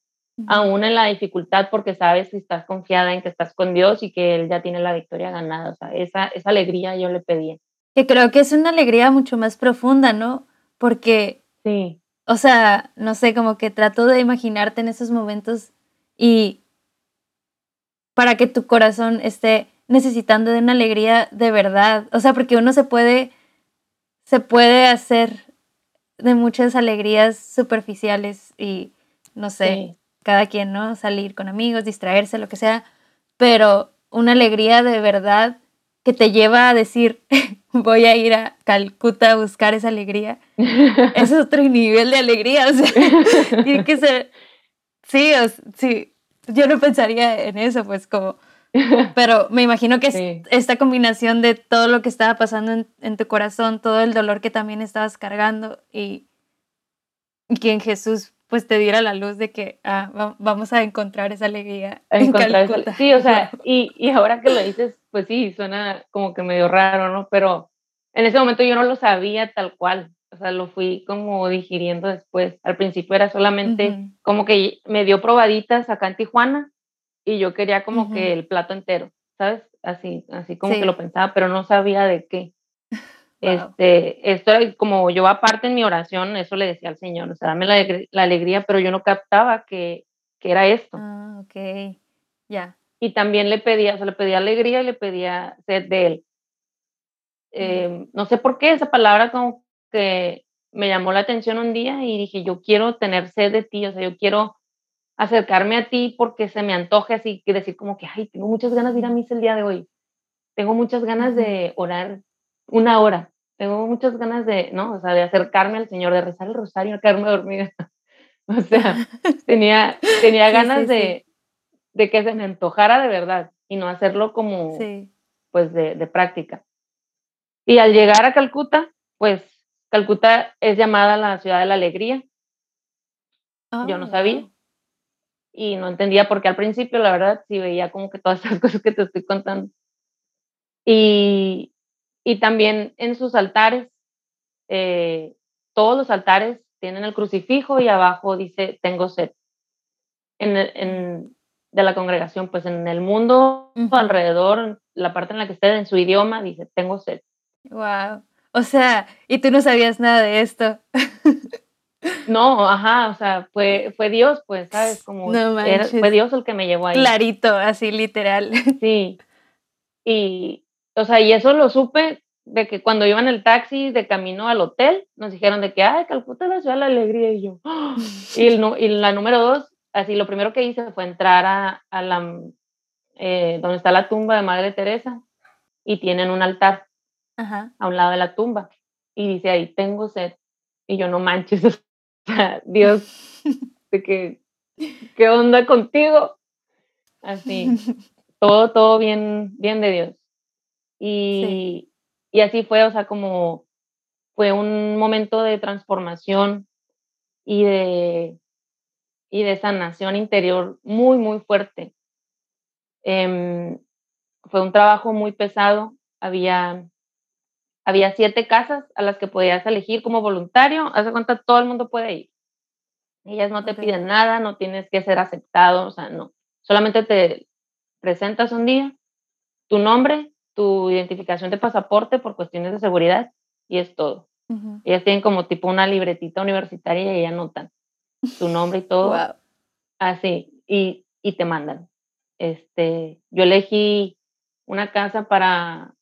[SPEAKER 2] aún en la dificultad porque sabes que estás confiada en que estás con Dios y que Él ya tiene la victoria ganada, o sea, esa, esa alegría yo le pedí.
[SPEAKER 1] Que creo que es una alegría mucho más profunda, ¿no? Porque,
[SPEAKER 2] sí.
[SPEAKER 1] o sea, no sé, como que trato de imaginarte en esos momentos y para que tu corazón esté necesitando de una alegría de verdad. O sea, porque uno se puede, se puede hacer de muchas alegrías superficiales y, no sé, cada quien, ¿no? Salir con amigos, distraerse, lo que sea, pero una alegría de verdad que te lleva a decir, voy a ir a Calcuta a buscar esa alegría. es otro nivel de alegría, o sea, tiene que ser, sí, sí, yo no pensaría en eso, pues como... Pero me imagino que esta combinación de todo lo que estaba pasando en, tu corazón, todo el dolor que también estabas cargando y, que en Jesús pues te diera la luz de que ah, vamos a encontrar esa alegría.
[SPEAKER 2] sí, o sea, y, y ahora que lo dices, pues sí, suena como que medio raro, ¿no? Pero en ese momento yo no lo sabía tal cual o sea, lo fui como digiriendo después. Al principio era solamente como que me dio probaditas acá en Tijuana y yo quería como que el plato entero, ¿sabes? Así, así como que lo pensaba, pero no sabía de qué. Este, esto como yo aparte en mi oración, eso le decía al Señor, o sea, dame la, alegría, pero yo no captaba que, que era esto.
[SPEAKER 1] Ah, ok, ya.
[SPEAKER 2] Y también le pedía, o sea, le pedía alegría y le pedía sed de él. Em, no sé por qué esa palabra como que me llamó la atención un día y dije, yo quiero tener sed de ti, o sea, yo quiero acercarme a ti porque se me antoje así, que decir como que, ay, tengo muchas ganas de ir a misa el día de hoy, tengo muchas ganas de orar una hora, tengo muchas ganas de, ¿no? O sea, de acercarme al Señor, de rezar el rosario, a quedarme dormida. o sea, tenía, tenía ganas de, de que se me antojara de verdad y no hacerlo como, pues, de, de práctica. Y al llegar a Calcuta, pues Calcuta es llamada la ciudad de la alegría. Yo no ah, sabía. Y no entendía por qué al principio, la verdad, sí veía como que todas esas cosas que te estoy contando. Y, y también en sus altares, eh, todos los altares tienen el crucifijo y abajo dice, tengo sed. En, en, de la congregación, pues en el mundo alrededor, la parte en la que esté, en su idioma, dice, tengo sed.
[SPEAKER 1] Wow. O sea, y tú no sabías nada de esto.
[SPEAKER 2] No, ajá, o sea, fue, fue Dios, pues, ¿sabes? Como fue Dios el que me llevó ahí.
[SPEAKER 1] Clarito, así literal.
[SPEAKER 2] Sí. Y, o sea, y eso lo supe de que cuando iba en el taxi de camino al hotel, nos dijeron de que, ay, Calcuta la ciudad de la alegría, y yo, ¡ah! y, el, y la número dos, así lo primero que hice fue entrar a, a la, eh, donde está la tumba de Madre Teresa y tienen un altar a un lado de la tumba y dice ahí, tengo sed. Y yo no manches, Dios, de que, ¿qué onda contigo? Así, todo, todo bien, bien de Dios. Y, y así fue, o sea, como fue un momento de transformación y de, y de sanación interior muy, muy fuerte. Em, fue un trabajo muy pesado. Había, había siete casas a las que podías elegir como voluntario. Hace cuenta, todo el mundo puede ir. Ellas no te piden nada, no tienes que ser aceptado, o sea, no. Solamente te presentas un día, tu nombre, tu identificación de pasaporte por cuestiones de seguridad y es todo. Ellas tienen como tipo una libretita universitaria y anotan tu nombre y todo. Así, y, y te mandan. Este, yo elegí una casa para,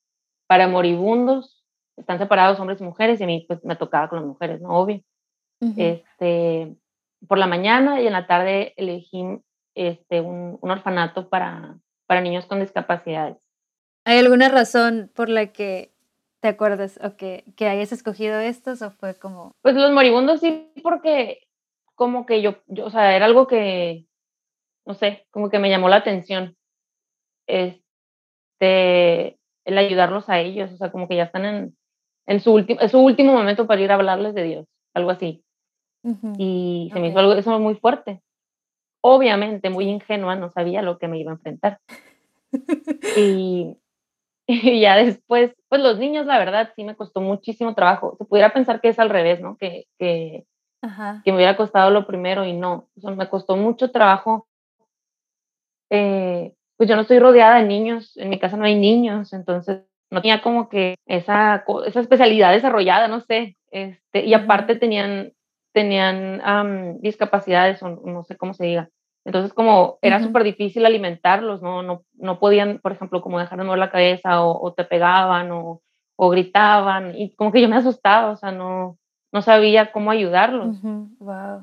[SPEAKER 2] para moribundos, están separados hombres y mujeres, y a mí pues me tocaba con las mujeres, ¿no? Obvio. Este, por la mañana y en la tarde elegí este, un, un orfanato para, para niños con discapacidades.
[SPEAKER 1] ¿Hay alguna razón por la que te acuerdas o que, que hayas escogido estos o fue como...
[SPEAKER 2] Pues los moribundos sí, porque como que yo, yo, o sea, era algo que, no sé, como que me llamó la atención. Este, el ayudarlos a ellos, o sea, como que ya están en, en su, último su último momento para ir a hablarles de Dios, algo así. Y se me hizo algo, eso muy fuerte. Obviamente, muy ingenua, no sabía lo que me iba a enfrentar. y, y ya después, pues los niños, la verdad, sí me costó muchísimo trabajo. Se pudiera pensar que es al revés, ¿no? Que, que, que me hubiera costado lo primero y no. O sea, me costó mucho trabajo. Eh, pues yo no estoy rodeada de niños, en mi casa no hay niños, entonces no tenía como que esa, esa especialidad desarrollada, no sé. Este, y aparte tenían, tenían discapacidades, o no sé cómo se diga. Entonces, como era súper difícil alimentarlos, ¿no? ¿no? No podían, por ejemplo, como dejar de mover la cabeza o, te pegaban o, o, gritaban. Y como que yo me asustaba, o sea, no, no sabía cómo ayudarlos.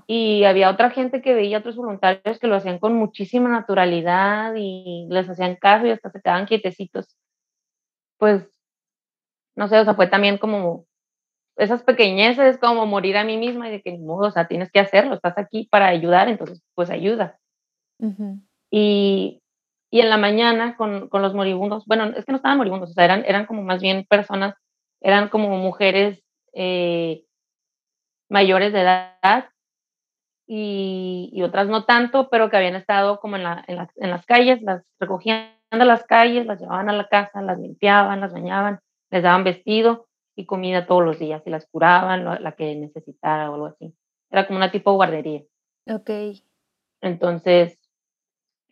[SPEAKER 2] Y había otra gente que veía, otros voluntarios que lo hacían con muchísima naturalidad y les hacían caso y hasta se quedaban quietecitos. Pues, no sé, o sea, fue también como esas pequeñeces, como morir a mí misma y de que, o sea, tienes que hacerlo, estás aquí para ayudar, entonces, pues ayuda. Y, y, en la mañana con, con, los moribundos, bueno, es que no estaban moribundos, o sea, eran, eran como más bien personas, eran como mujeres eh, mayores de edad y, y, otras no tanto, pero que habían estado como en, la, en, en las calles, las recogían de las calles, las llevaban a la casa, las limpiaban, las bañaban, les daban vestido y comida todos los días y las curaban, la, la que necesitara o algo así. Era como una tipo guardería.
[SPEAKER 1] Ok.
[SPEAKER 2] Entonces,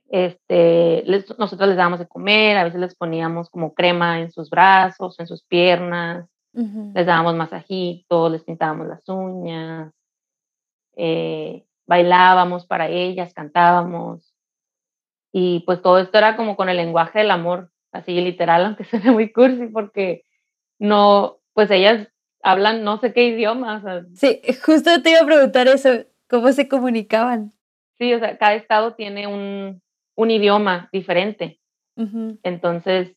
[SPEAKER 2] este, nosotros les dábamos de comer, a veces les poníamos como crema en sus brazos, en sus piernas, les dábamos masajitos, les pintábamos las uñas, eh, bailábamos para ellas, cantábamos. Y pues todo esto era como con el lenguaje del amor, así literal, aunque suene muy cursi, porque no, pues ellas hablan no sé qué idioma.
[SPEAKER 1] sí, justo te iba a preguntar eso, ¿cómo se comunicaban?
[SPEAKER 2] Sí, o sea, cada estado tiene un, un idioma diferente. Entonces,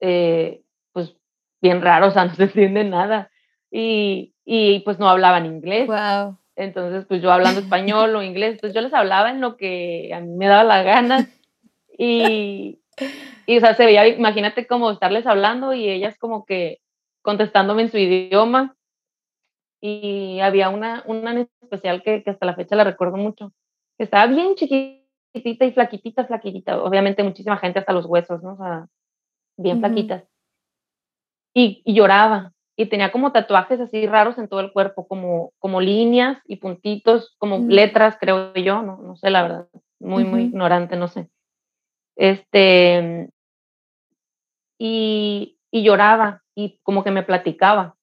[SPEAKER 2] eh, pues bien raro, o sea, no se entiende nada. Y, y pues no hablaban inglés.
[SPEAKER 1] Wow.
[SPEAKER 2] Entonces, pues yo hablando español o inglés, pues yo les hablaba en lo que a mí me daba la gana. Y, y o sea, se veía, imagínate como estarles hablando y ellas como que contestándome en su idioma. Y había una, una en especial que, que hasta la fecha la recuerdo mucho, que estaba bien chiquitita y flaquitita, flaquitita. Obviamente muchísima gente hasta los huesos, ¿no? O sea, bien flaquitas. Y, lloraba. Y tenía como tatuajes así raros en todo el cuerpo, como, como líneas y puntitos, como mm. letras, creo yo, no, no sé la verdad. Muy, muy ignorante, no sé. Este, y, y lloraba y como que me platicaba.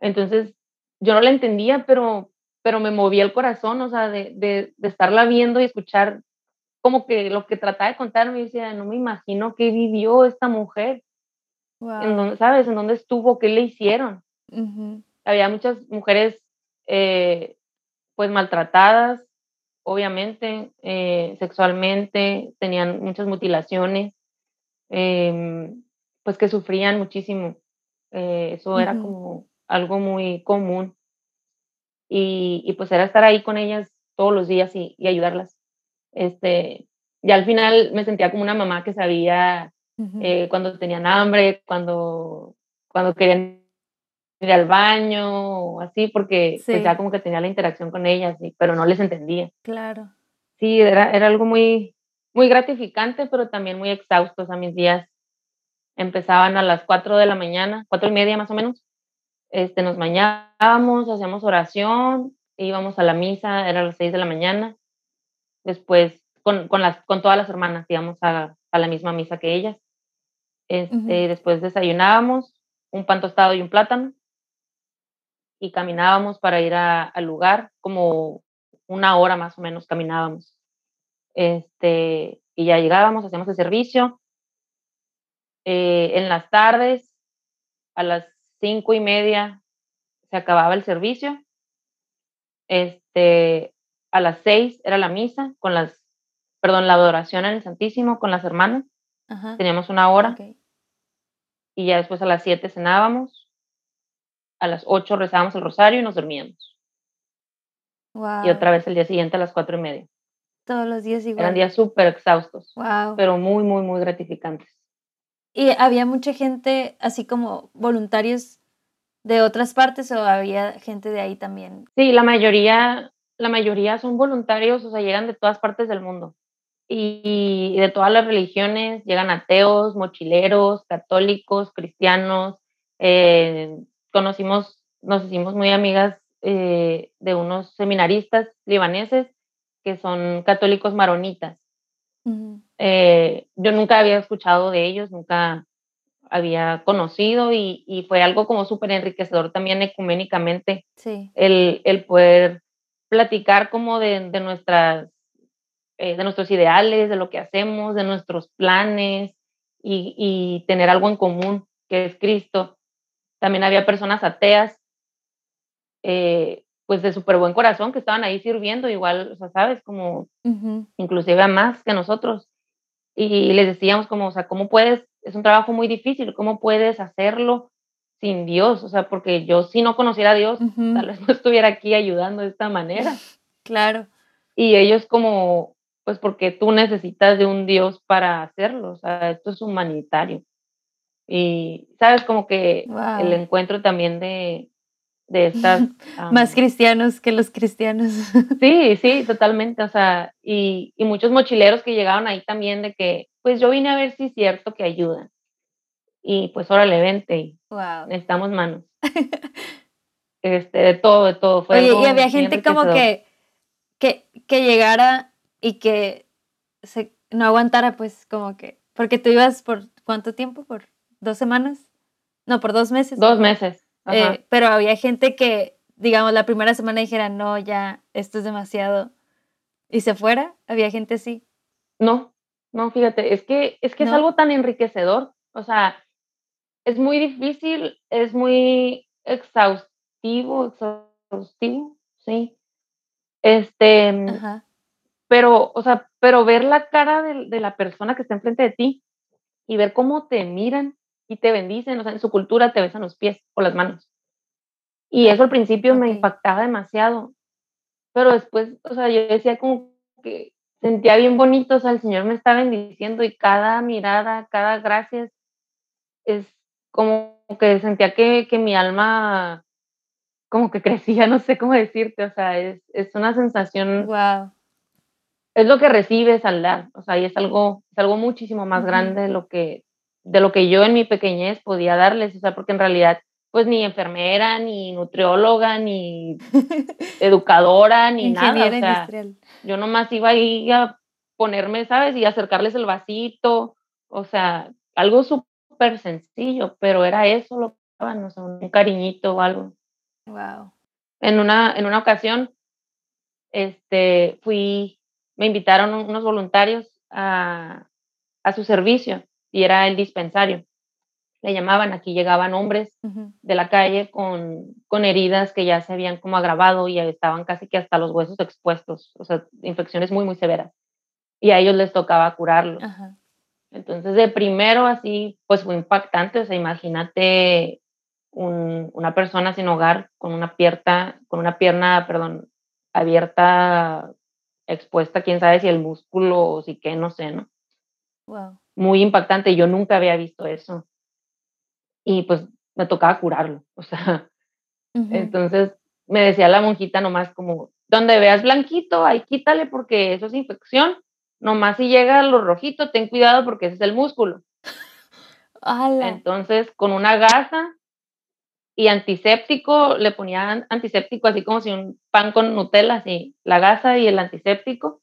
[SPEAKER 2] Entonces, yo no la entendía, pero, pero me movía el corazón, o sea, de, de, de, estarla viendo y escuchar como que lo que trataba de contar me decía, no me imagino qué vivió esta mujer, en dónde, ¿sabes? En dónde estuvo, qué le hicieron. Había muchas mujeres eh, pues maltratadas obviamente, eh, sexualmente, tenían muchas mutilaciones, em, pues que sufrían muchísimo. Eh, eso era como algo muy común. Y, y, pues era estar ahí con ellas todos los días y, y ayudarlas. Este, y al final me sentía como una mamá que sabía eh, cuando tenían hambre, cuando, cuando querían ir al baño o así, porque pues ya
[SPEAKER 1] Sí,
[SPEAKER 2] como que tenía la interacción con ellas, pero no les entendía.
[SPEAKER 1] claro.
[SPEAKER 2] Sí, era, era algo muy, muy gratificante, pero también muy exhausto. O sea, mis días empezaban a las 4 de la mañana, cuatro y media más o menos. Este, nos bañábamos, hacíamos oración, íbamos a la misa, era a las 6 de la mañana. Después, con, con, las, con todas las hermanas, íbamos a, a la misma misa que ellas. Este, después desayunábamos, un pan tostado y un plátano, y caminábamos para ir a- al lugar, como una hora más o menos caminábamos. Este, y ya llegábamos, hacíamos el servicio. Eh, en las tardes, a las cinco y media, se acababa el servicio. Este, a las seis era la misa con las, perdón, la adoración en el Santísimo con las hermanas.
[SPEAKER 1] Ajá.
[SPEAKER 2] Teníamos una hora y ya después a las siete cenábamos. A las ocho rezábamos el rosario y nos dormíamos. Y otra vez el día siguiente a las cuatro y media.
[SPEAKER 1] Todos los días
[SPEAKER 2] Eran
[SPEAKER 1] igual.
[SPEAKER 2] días súper exhaustos,
[SPEAKER 1] Wow.
[SPEAKER 2] pero muy, muy, muy gratificantes.
[SPEAKER 1] ¿Y había mucha gente, así como voluntarios de otras partes o había gente de ahí también?
[SPEAKER 2] Sí, la mayoría, la mayoría son voluntarios, o sea, llegan de todas partes del mundo y de todas las religiones, llegan ateos, mochileros, católicos, cristianos. eh, conocimos, nos hicimos muy amigas eh, de unos seminaristas libaneses que son católicos maronitas. Eh, yo nunca había escuchado de ellos, nunca había conocido y, y fue algo como súper enriquecedor también ecuménicamente
[SPEAKER 1] Sí.
[SPEAKER 2] el, el poder platicar como de, de nuestras, eh, de nuestros ideales, de lo que hacemos, de nuestros planes y, y tener algo en común que es Cristo. También había personas ateas, eh, pues de súper buen corazón, que estaban ahí sirviendo igual, o sea, sabes, como inclusive a más que nosotros. Y les decíamos como, o sea, ¿cómo puedes? Es un trabajo muy difícil, ¿cómo puedes hacerlo sin Dios? O sea, porque yo si no conociera a Dios,
[SPEAKER 1] Ujú.
[SPEAKER 2] tal vez no estuviera aquí ayudando de esta manera.
[SPEAKER 1] Claro.
[SPEAKER 2] Y ellos como, pues porque tú necesitas de un Dios para hacerlo, o sea, esto es humanitario. Y, ¿sabes? Como que el encuentro también de, de estas...
[SPEAKER 1] Más cristianos que los cristianos.
[SPEAKER 2] Sí, sí, totalmente, o sea, y, y muchos mochileros que llegaron ahí también de que, pues yo vine a ver si es cierto que ayudan. Y pues órale, vente, y
[SPEAKER 1] Wow.
[SPEAKER 2] necesitamos manos. Este, de todo, de todo. Fue
[SPEAKER 1] Oye, y había gente como que, que, que llegara y que se, no aguantara, pues como que, porque tú ibas por cuánto tiempo, por dos semanas, no, por dos meses.
[SPEAKER 2] Dos meses.
[SPEAKER 1] Eh, pero había gente que, digamos, la primera semana dijera, no, ya, esto es demasiado, y se fuera. Había gente así.
[SPEAKER 2] No, no, fíjate, es que, es que es algo tan enriquecedor. O sea, es muy difícil, es muy exhaustivo, exhaustivo, sí. Este,
[SPEAKER 1] Ajá.
[SPEAKER 2] pero, o sea, pero ver la cara de, de la persona que está enfrente de ti y ver cómo te miran y te bendicen, o sea, en su cultura te besan los pies o las manos. Y eso al principio me impactaba demasiado, pero después, o sea, yo decía como que sentía bien bonito, o sea, el Señor me está bendiciendo y cada mirada, cada gracias es como que sentía que, que mi alma como que crecía, no sé cómo decirte, o sea, es, es una sensación,
[SPEAKER 1] Wow.
[SPEAKER 2] es lo que recibes al dar, o sea, y es algo, es algo muchísimo más
[SPEAKER 1] Ujú.
[SPEAKER 2] grande de lo que, de lo que yo en mi pequeñez podía darles, o sea, porque en realidad, pues ni enfermera, ni nutrióloga, ni educadora, ni nada, o sea, yo nomás iba ahí a ponerme, ¿sabes? Y acercarles el vasito, o sea, algo súper sencillo, pero era eso lo que daban, o sea, un cariñito o algo.
[SPEAKER 1] Wow.
[SPEAKER 2] En una, en una ocasión, este, fui, me invitaron un- unos voluntarios a, a su servicio y era el dispensario. le llamaban, aquí llegaban hombres de la calle con, con heridas que ya se habían como agravado y estaban casi que hasta los huesos expuestos, o sea, infecciones muy, muy severas. Y a ellos les tocaba curarlos. Entonces, de primero así, pues fue impactante, o sea, imagínate una persona sin hogar con una pierna, con una pierna, perdón, abierta, expuesta, quién sabe si el músculo o si qué, no sé, ¿no?
[SPEAKER 1] Wow.
[SPEAKER 2] Muy impactante, yo nunca había visto eso. Y pues me tocaba curarlo, o sea, entonces me decía la monjita nomás como, donde veas blanquito, ahí quítale porque eso es infección, nomás si llega lo rojito, ten cuidado porque ese es el músculo. Entonces, con una gasa y antiséptico, le ponía antiséptico así como si un pan con Nutella, así, la gasa y el antiséptico.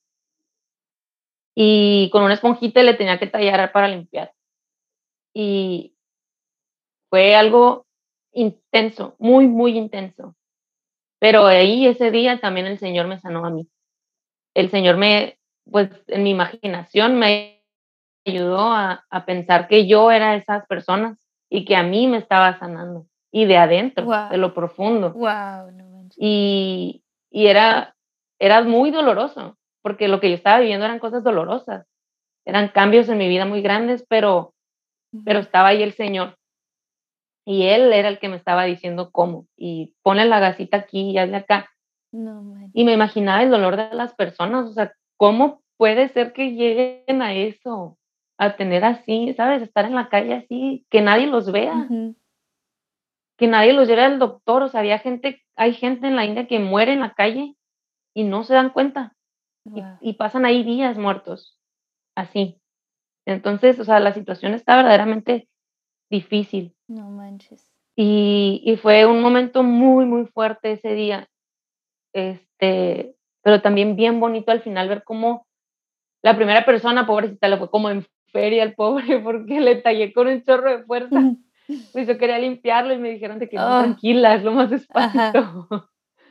[SPEAKER 2] Y con una esponjita le tenía que tallar para limpiar. Y fue algo intenso, muy, muy intenso. Pero ahí ese día también el Señor me sanó a mí. El Señor me, pues en mi imaginación me ayudó a, a pensar que yo era esas personas y que a mí me estaba sanando y de adentro, de lo profundo.
[SPEAKER 1] Wow,
[SPEAKER 2] y, y era, era muy doloroso, porque lo que yo estaba viviendo eran cosas dolorosas, eran cambios en mi vida muy grandes, pero, pero estaba ahí el Señor. Y Él era el que me estaba diciendo cómo, y pone la gasita aquí y hazle acá. y me imaginaba el dolor de las personas, o sea, ¿cómo puede ser que lleguen a eso? A tener así, ¿sabes? Estar en la calle así, que nadie los vea que nadie los lleve al doctor, o sea, había gente, hay gente en la India que muere en la calle y no se dan cuenta y, pasan ahí días muertos, así. Entonces, o sea, la situación está verdaderamente difícil.
[SPEAKER 1] No manches.
[SPEAKER 2] Y, y fue un momento muy, muy fuerte ese día, este, pero también bien bonito al final ver cómo la primera persona, pobrecita, le fue como en feria al pobre porque le tallé con un chorro de fuerza. Pues yo quería limpiarlo y me dijeron de que no, oh. tranquila, es lo más despacio.
[SPEAKER 1] Oh.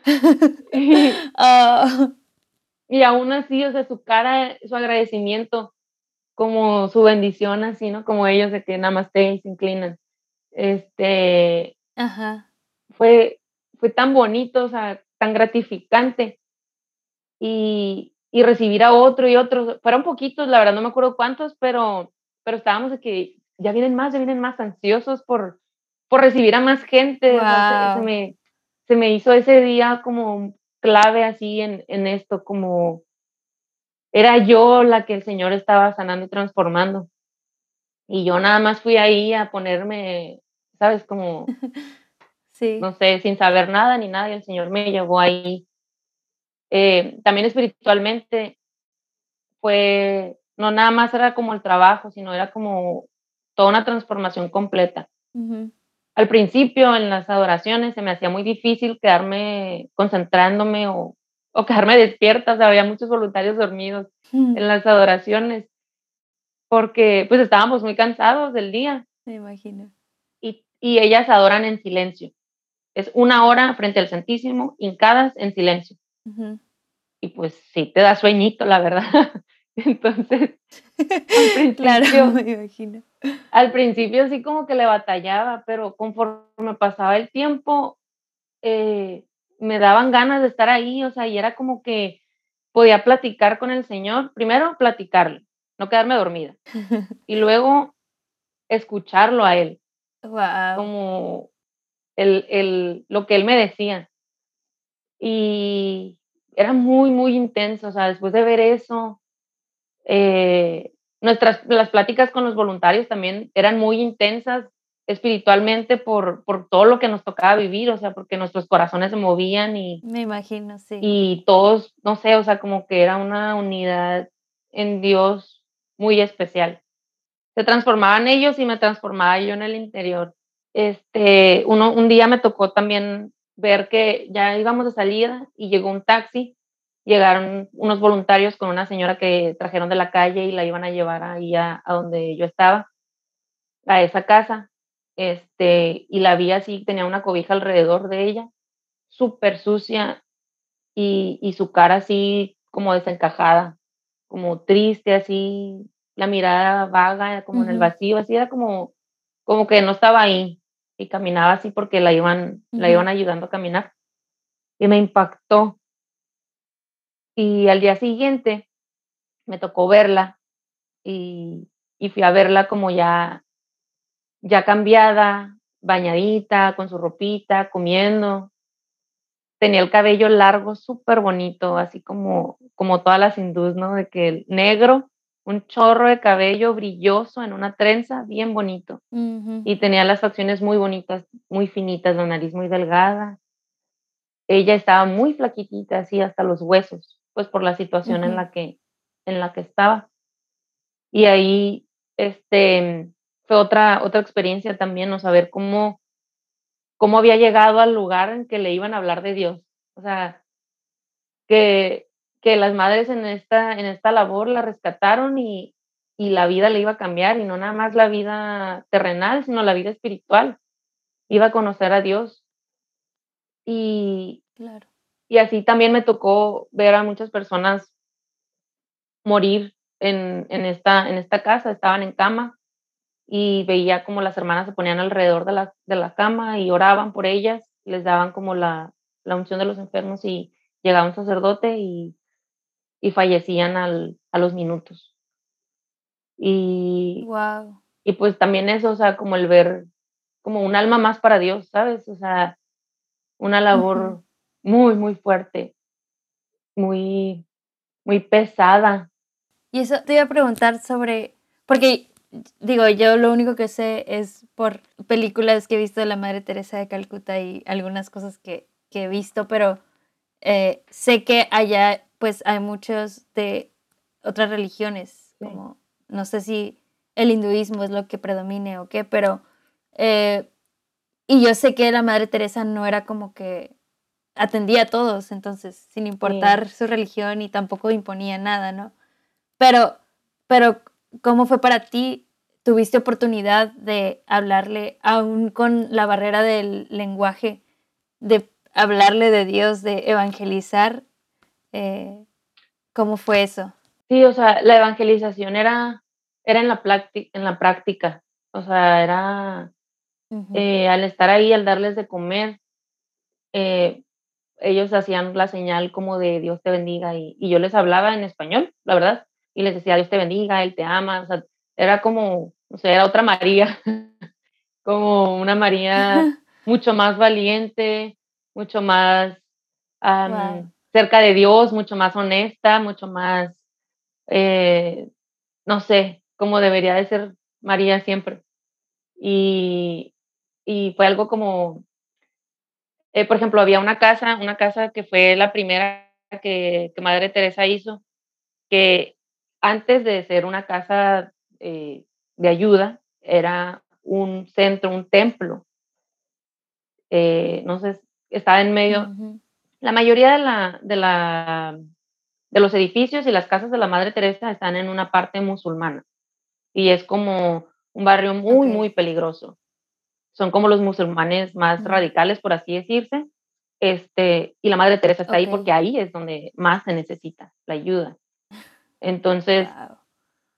[SPEAKER 2] y, aún así, o sea, su cara, su agradecimiento, como su bendición, así, ¿no? Como ellos de que nada más te se inclinan. Este,
[SPEAKER 1] Ajá.
[SPEAKER 2] Fue, fue tan bonito, o sea, tan gratificante. Y, y recibir a otro y otro, fueron poquitos, la verdad no me acuerdo cuántos, pero, pero estábamos de que ya vienen más, ya vienen más ansiosos por, por recibir a más gente. se, me, se, me, hizo ese día como clave así en, en esto, como era yo la que el Señor estaba sanando y transformando. Y yo nada más fui ahí a ponerme, ¿sabes? Como,
[SPEAKER 1] sí.
[SPEAKER 2] no sé, sin saber nada ni nada, y el Señor me llevó ahí. Eh, también espiritualmente fue, no nada más era como el trabajo, sino era como toda una transformación completa. Al principio, en las adoraciones, se me hacía muy difícil quedarme concentrándome o, o quedarme despierta, o sea, había muchos voluntarios dormidos en las adoraciones, porque pues estábamos muy cansados del día.
[SPEAKER 1] Me imagino.
[SPEAKER 2] Y, y ellas adoran en silencio. Es una hora frente al Santísimo, hincadas en silencio. Y pues sí, te da sueñito, la verdad. Entonces,
[SPEAKER 1] al claro, me imagino.
[SPEAKER 2] Al principio sí como que le batallaba, pero conforme pasaba el tiempo, eh, me daban ganas de estar ahí, o sea, y era como que podía platicar con el Señor, primero platicarle, no quedarme dormida, y luego escucharlo a Él, como el, el, lo que Él me decía. Y era muy, muy intenso, o sea, después de ver eso, eh, nuestras, las pláticas con los voluntarios también eran muy intensas espiritualmente por, por todo lo que nos tocaba vivir, o sea, porque nuestros corazones se movían y...
[SPEAKER 1] Me imagino, sí.
[SPEAKER 2] Y todos, no sé, o sea, como que era una unidad en Dios muy especial. Se transformaban ellos y me transformaba yo en el interior. Este, uno, un día me tocó también ver que ya íbamos a salir y llegó un taxi llegaron unos voluntarios con una señora que trajeron de la calle y la iban a llevar ahí a, donde yo estaba, a esa casa, este, y la vi así, tenía una cobija alrededor de ella, súper sucia, y, y su cara así como desencajada, como triste, así, la mirada vaga, como en el vacío, así era como, como que no estaba ahí y caminaba así porque la iban, la iban ayudando a caminar. Y me impactó. Y al día siguiente me tocó verla y, y fui a verla como ya, ya cambiada, bañadita, con su ropita, comiendo. Tenía el cabello largo, súper bonito, así como, como todas las hindús, ¿no? De que el negro, un chorro de cabello brilloso en una trenza, bien bonito. Y tenía las facciones muy bonitas, muy finitas, la nariz muy delgada. Ella estaba muy flaquitita, así hasta los huesos, pues por la situación en la que, en la que estaba. Y ahí, este, fue otra, otra experiencia también, ¿no? Saber cómo, cómo había llegado al lugar en que le iban a hablar de Dios. O sea, que, que las madres en esta, en esta labor la rescataron y, y la vida le iba a cambiar, y no nada más la vida terrenal, sino la vida espiritual. Iba a conocer a Dios. Y,
[SPEAKER 1] Claro.
[SPEAKER 2] Y así también me tocó ver a muchas personas morir en, en, esta, en esta casa, estaban en cama y veía como las hermanas se ponían alrededor de la, de la cama y oraban por ellas, les daban como la, la unción de los enfermos y llegaba un sacerdote y, y fallecían al, a los minutos. Y,
[SPEAKER 1] Wow.
[SPEAKER 2] y pues también eso, o sea, como el ver como un alma más para Dios, ¿sabes? O sea, una labor muy, muy fuerte, muy, muy pesada.
[SPEAKER 1] Y eso te iba a preguntar sobre, porque digo, yo lo único que sé es por películas que he visto de la Madre Teresa de Calcuta y algunas cosas que, que he visto, pero eh, sé que allá pues hay muchos de otras religiones, como no sé si el hinduismo es lo que predomine o qué, pero eh, y yo sé que la Madre Teresa no era como que atendía a todos, entonces, sin
[SPEAKER 2] sí.
[SPEAKER 1] importar su religión y tampoco imponía nada, ¿no? Pero, pero, ¿cómo fue para ti? ¿Tuviste oportunidad de hablarle, aún con la barrera del lenguaje, de hablarle de Dios, de evangelizar? Eh, ¿Cómo fue eso?
[SPEAKER 2] Sí, o sea, la evangelización era era en la en la práctica, o sea, era, eh, al estar ahí, al darles de comer, eh, ellos hacían la señal como de Dios te bendiga, y y yo les hablaba en español, la verdad, y les decía: "Dios te bendiga, Él te ama", o sea, era como, o sea, era otra María, como una María mucho más valiente, mucho más, am, cerca de Dios, mucho más honesta, mucho más, eh, no sé, como debería de ser María siempre. Y y fue algo como, eh, por ejemplo, había una casa una casa que fue la primera que que Madre Teresa hizo, que antes de ser una casa, eh, de ayuda, era un centro, un templo, eh, no sé, estaba en medio. La mayoría de la de la de los edificios y las casas de la Madre Teresa están en una parte musulmana, y es como un barrio muy, muy peligroso. Son como los musulmanes más radicales, por así decirse, este, y la Madre Teresa está ahí porque ahí es donde más se necesita la ayuda. Entonces,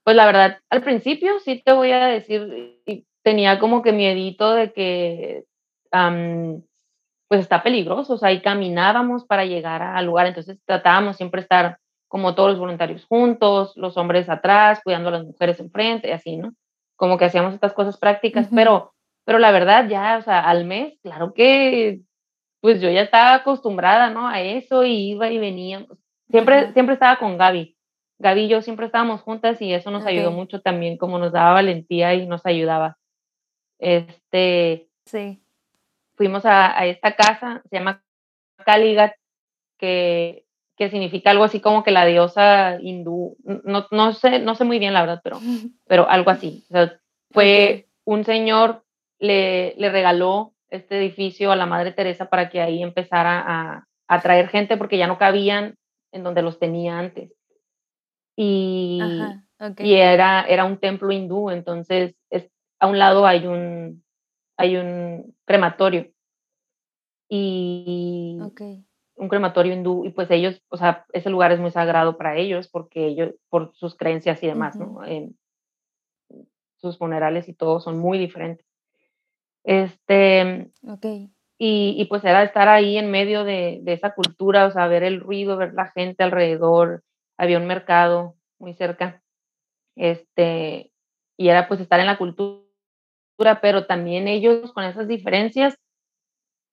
[SPEAKER 2] pues, la verdad, al principio sí te voy a decir, tenía como que miedito de que, am, pues, está peligroso, o sea, y caminábamos para llegar al lugar, entonces tratábamos siempre estar como todos los voluntarios juntos, los hombres atrás, cuidando a las mujeres enfrente y así, ¿no? Como que hacíamos estas cosas prácticas, pero pero la verdad ya, o sea, al mes, claro que, pues, yo ya estaba acostumbrada, ¿no?, a eso, y iba y venía. Siempre
[SPEAKER 1] ajá,
[SPEAKER 2] siempre estaba con Gaby. Gaby y yo siempre estábamos juntas y eso nos ayudó
[SPEAKER 1] okey,
[SPEAKER 2] mucho también, como nos daba valentía y nos ayudaba. Este,
[SPEAKER 1] sí,
[SPEAKER 2] fuimos a a esta casa, se llama Kaligat, que que significa algo así como que la diosa hindú, no no sé no sé muy bien, la verdad, pero pero algo así. O sea, fue un señor le le regaló este edificio a la Madre Teresa para que ahí empezara a a traer gente, porque ya no cabían en donde los tenía antes. Y
[SPEAKER 1] ajá,
[SPEAKER 2] y
[SPEAKER 1] okey,
[SPEAKER 2] era era un templo hindú, entonces, es a un lado hay un hay un crematorio, y
[SPEAKER 1] okey,
[SPEAKER 2] un crematorio hindú, y pues ellos, o sea, ese lugar es muy sagrado para ellos, porque ellos por sus creencias y demás, sus funerales y todo son muy diferentes. Este,
[SPEAKER 1] Ok.
[SPEAKER 2] y, y, pues era estar ahí en medio de, de, esa cultura, o sea, ver el ruido, ver la gente alrededor, había un mercado muy cerca, este, y era pues estar en la cultura, pero también ellos con esas diferencias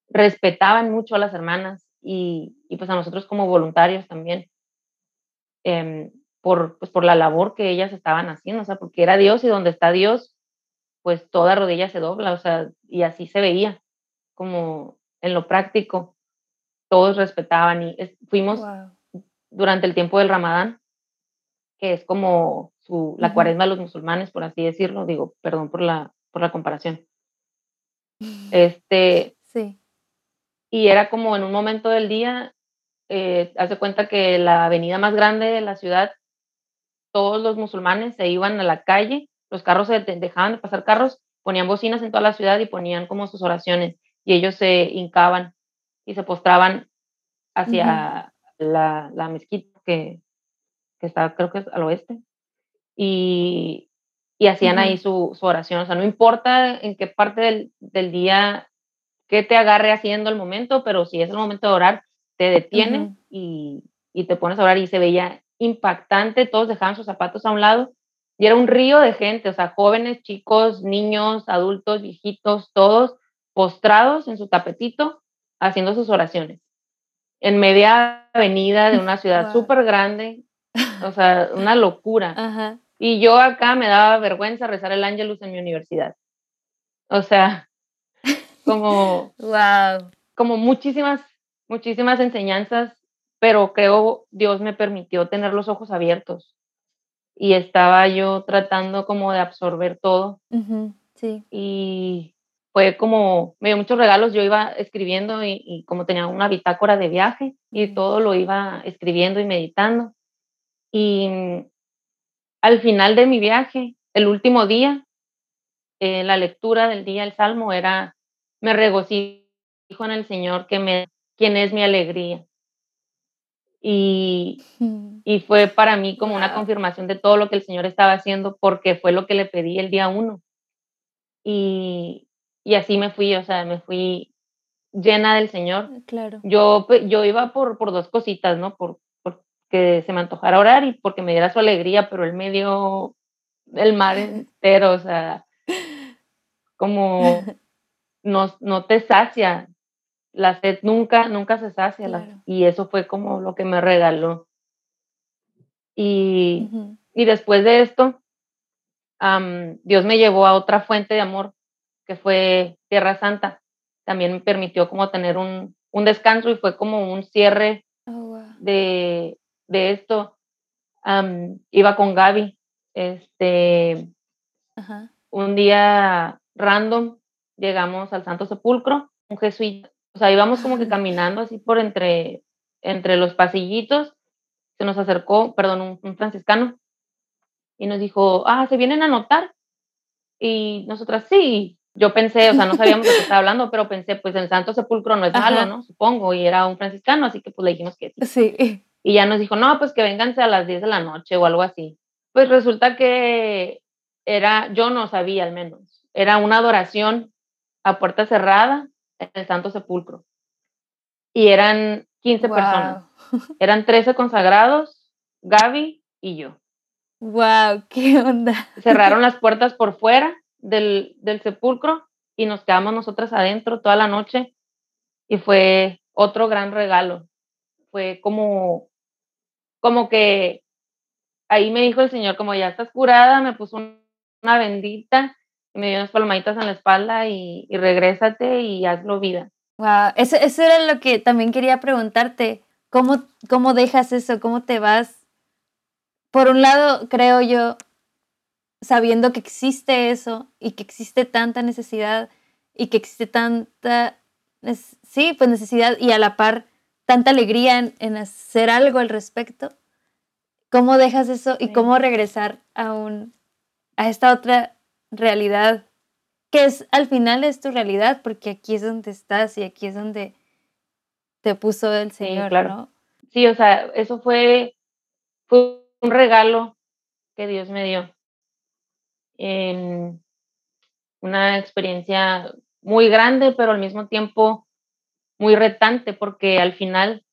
[SPEAKER 2] respetaban mucho a las hermanas y, y pues a nosotros como voluntarios también, eh, por, pues, por la labor que ellas estaban haciendo, o sea, porque era Dios y donde está Dios, pues toda rodilla se dobla, o sea, y así se veía, como en lo práctico, todos respetaban y es, fuimos
[SPEAKER 1] Wow.
[SPEAKER 2] durante el tiempo del Ramadán, que es como su, la cuaresma de los musulmanes, por así decirlo, digo, perdón por la, por la comparación. Este,
[SPEAKER 1] Sí.
[SPEAKER 2] y era como en un momento del día, eh, hace cuenta que la avenida más grande de la ciudad, todos los musulmanes se iban a la calle, los carros se de- dejaban de pasar carros, ponían bocinas en toda la ciudad y ponían como sus oraciones y ellos se hincaban y se postraban hacia la, la mezquita que, que está creo que es al oeste y, y hacían ahí
[SPEAKER 1] Ujú.
[SPEAKER 2] su, su oración, o sea, no importa en qué parte del, del día que te agarre haciendo el momento, pero si es el momento de orar, te detienes
[SPEAKER 1] Ujú.
[SPEAKER 2] y, y te pones a orar y se veía impactante, todos dejaban sus zapatos a un lado y era un río de gente, o sea, jóvenes, chicos, niños, adultos, viejitos, todos postrados en su tapetito haciendo sus oraciones en media avenida de una ciudad
[SPEAKER 1] Wow.
[SPEAKER 2] súper grande, o sea, una locura.
[SPEAKER 1] Ajá.
[SPEAKER 2] Y yo acá me daba vergüenza rezar el Ángelus en mi universidad. O sea, como,
[SPEAKER 1] Wow.
[SPEAKER 2] como muchísimas, muchísimas enseñanzas, pero creo Dios me permitió tener los ojos abiertos y estaba yo tratando como de absorber todo.
[SPEAKER 1] Sí.
[SPEAKER 2] y fue como, me dio muchos regalos, yo iba escribiendo y, y como tenía una bitácora de viaje y todo lo iba escribiendo y meditando. Y mm, al final de mi viaje, el último día, eh, la lectura del día, el salmo era, me regocijo en el Señor, que me, quien es mi alegría. Y,
[SPEAKER 1] Mm.
[SPEAKER 2] y fue para mí como una confirmación de todo lo que el Señor estaba haciendo, porque fue lo que le pedí el día uno. Y, y así me fui, o sea, me fui llena del Señor.
[SPEAKER 1] Claro.
[SPEAKER 2] Yo, pe- yo iba por, por dos cositas, ¿no? Por, porque se me antojara orar y porque me diera su alegría, pero él me dio el mar entero, o sea, como no, no te sacia, la sed nunca, nunca se sacia, la-
[SPEAKER 1] Claro.
[SPEAKER 2] y eso fue como lo que me regaló. Y, y después de esto, Dios me llevó a otra fuente de amor, que fue Tierra Santa. También me permitió como tener un, un descanso y fue como un cierre
[SPEAKER 1] Oh, wow.
[SPEAKER 2] de, de esto. Iba con Gaby, este, un día random llegamos al Santo Sepulcro, un jesuita, o sea, íbamos como que caminando así por entre, entre los pasillitos, se nos acercó, perdón, un, un franciscano y nos dijo, ah, ¿se vienen a anotar? Y nosotras sí, yo pensé, o sea, no sabíamos de qué estaba hablando, pero pensé, pues el Santo Sepulcro no es malo,
[SPEAKER 1] Ajá.
[SPEAKER 2] ¿no? Supongo, y era un franciscano, así que pues le dijimos que sí.
[SPEAKER 1] Sí.
[SPEAKER 2] Y ya nos dijo, no, pues que vénganse a las 10 de la noche o algo así. Pues resulta que era, yo no sabía al menos, era una adoración a puerta cerrada en el Santo Sepulcro. Y eran 15 personas, eran 13 consagrados, Gaby y yo.
[SPEAKER 1] Wow, qué onda.
[SPEAKER 2] Cerraron las puertas por fuera del, del sepulcro y nos quedamos nosotras adentro toda la noche y fue otro gran regalo. Fue como, como que ahí me dijo el Señor, como ya estás curada, me puso un- una bendita me dio unas palmaditas en la espalda y, y regrésate y hazlo vida.
[SPEAKER 1] Wow, eso, eso era lo que también quería preguntarte. ¿Cómo, ¿Cómo dejas eso? ¿Cómo te vas? Por un lado, creo yo, sabiendo que existe eso y que existe tanta necesidad y que existe tanta, sí, pues necesidad y a la par tanta alegría en, en hacer algo al respecto. ¿Cómo dejas eso y cómo regresar a un, a esta otra realidad que es al final es tu realidad porque aquí es donde estás y aquí es donde te puso el
[SPEAKER 2] Sí,
[SPEAKER 1] Señor,
[SPEAKER 2] claro.
[SPEAKER 1] ¿no?
[SPEAKER 2] Sí, o sea, eso fue, fue un regalo que Dios me dio. En una experiencia muy grande, pero al mismo tiempo muy retante, porque al final,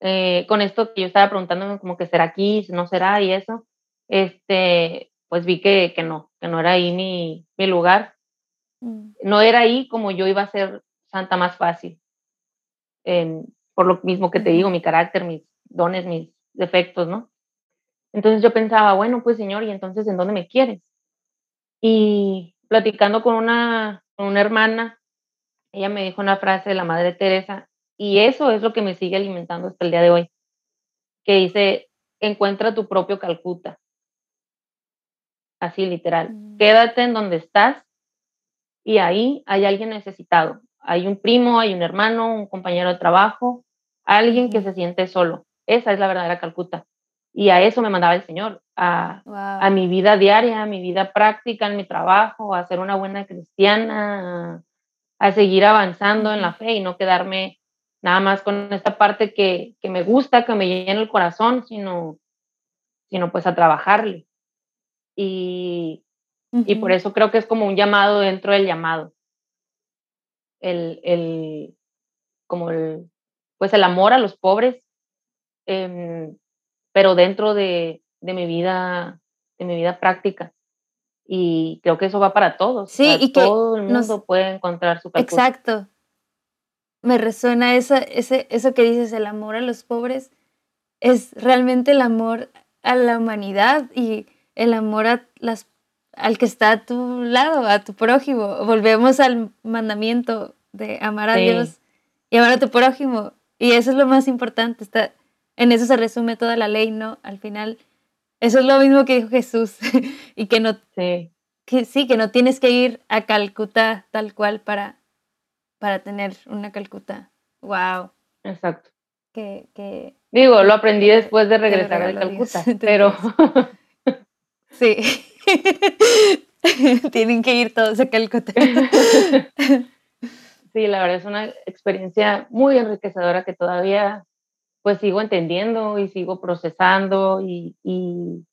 [SPEAKER 2] eh, con esto que yo estaba preguntándome como que será aquí, no será y eso, este, pues vi que, que no, que no era ahí mi, mi lugar. Mm. No era ahí como yo iba a ser santa más fácil. por lo mismo que te digo, mi carácter, mis dones, mis defectos, ¿no? Entonces yo pensaba, bueno, pues Señor, ¿y entonces en dónde me quieres? Y platicando con una, con una hermana, ella me dijo una frase de la Madre Teresa, y eso es lo que me sigue alimentando hasta el día de hoy, que dice, encuentra tu propio Calcuta. Así literal, mm. quédate en donde estás y ahí hay alguien necesitado. Hay un primo, hay un hermano, un compañero de trabajo, alguien que se siente solo. Esa es la verdadera Calcuta. Y a eso me mandaba el Señor, a, a mi vida diaria, a mi vida práctica, en mi trabajo, a ser una buena cristiana, a, seguir avanzando en la fe y no quedarme nada más con esta parte que, que me gusta, que me llena el corazón, sino, sino pues a trabajarle. Y, y por eso creo que es como un llamado dentro del llamado. El, el, como el, pues el amor a los pobres, eh, pero dentro de, de, mi vida, de mi vida práctica. Y creo que eso va para todos.
[SPEAKER 1] Sí, y
[SPEAKER 2] que todo el mundo puede encontrar su
[SPEAKER 1] Exacto. Me resuena esa, ese, eso que dices, el amor a los pobres es realmente el amor a la humanidad y el amor a las, al que está a tu lado, a tu prójimo. Volvemos al mandamiento de amar a Dios y amar a tu prójimo. Y eso es lo más importante. Está, en eso se resume toda la ley, ¿no? Al final, eso es lo mismo que dijo Jesús, y que no,
[SPEAKER 2] sí.
[SPEAKER 1] Que, sí, que no tienes que ir a Calcuta tal cual para, para tener una Calcuta. Wow.
[SPEAKER 2] Exacto.
[SPEAKER 1] Que, que,
[SPEAKER 2] Digo, lo aprendí después de regresar a Calcuta, pero...
[SPEAKER 1] sí. Tienen que ir todos a Calcuta.
[SPEAKER 2] sí, la verdad es una experiencia muy enriquecedora que todavía pues sigo entendiendo y sigo procesando y, y,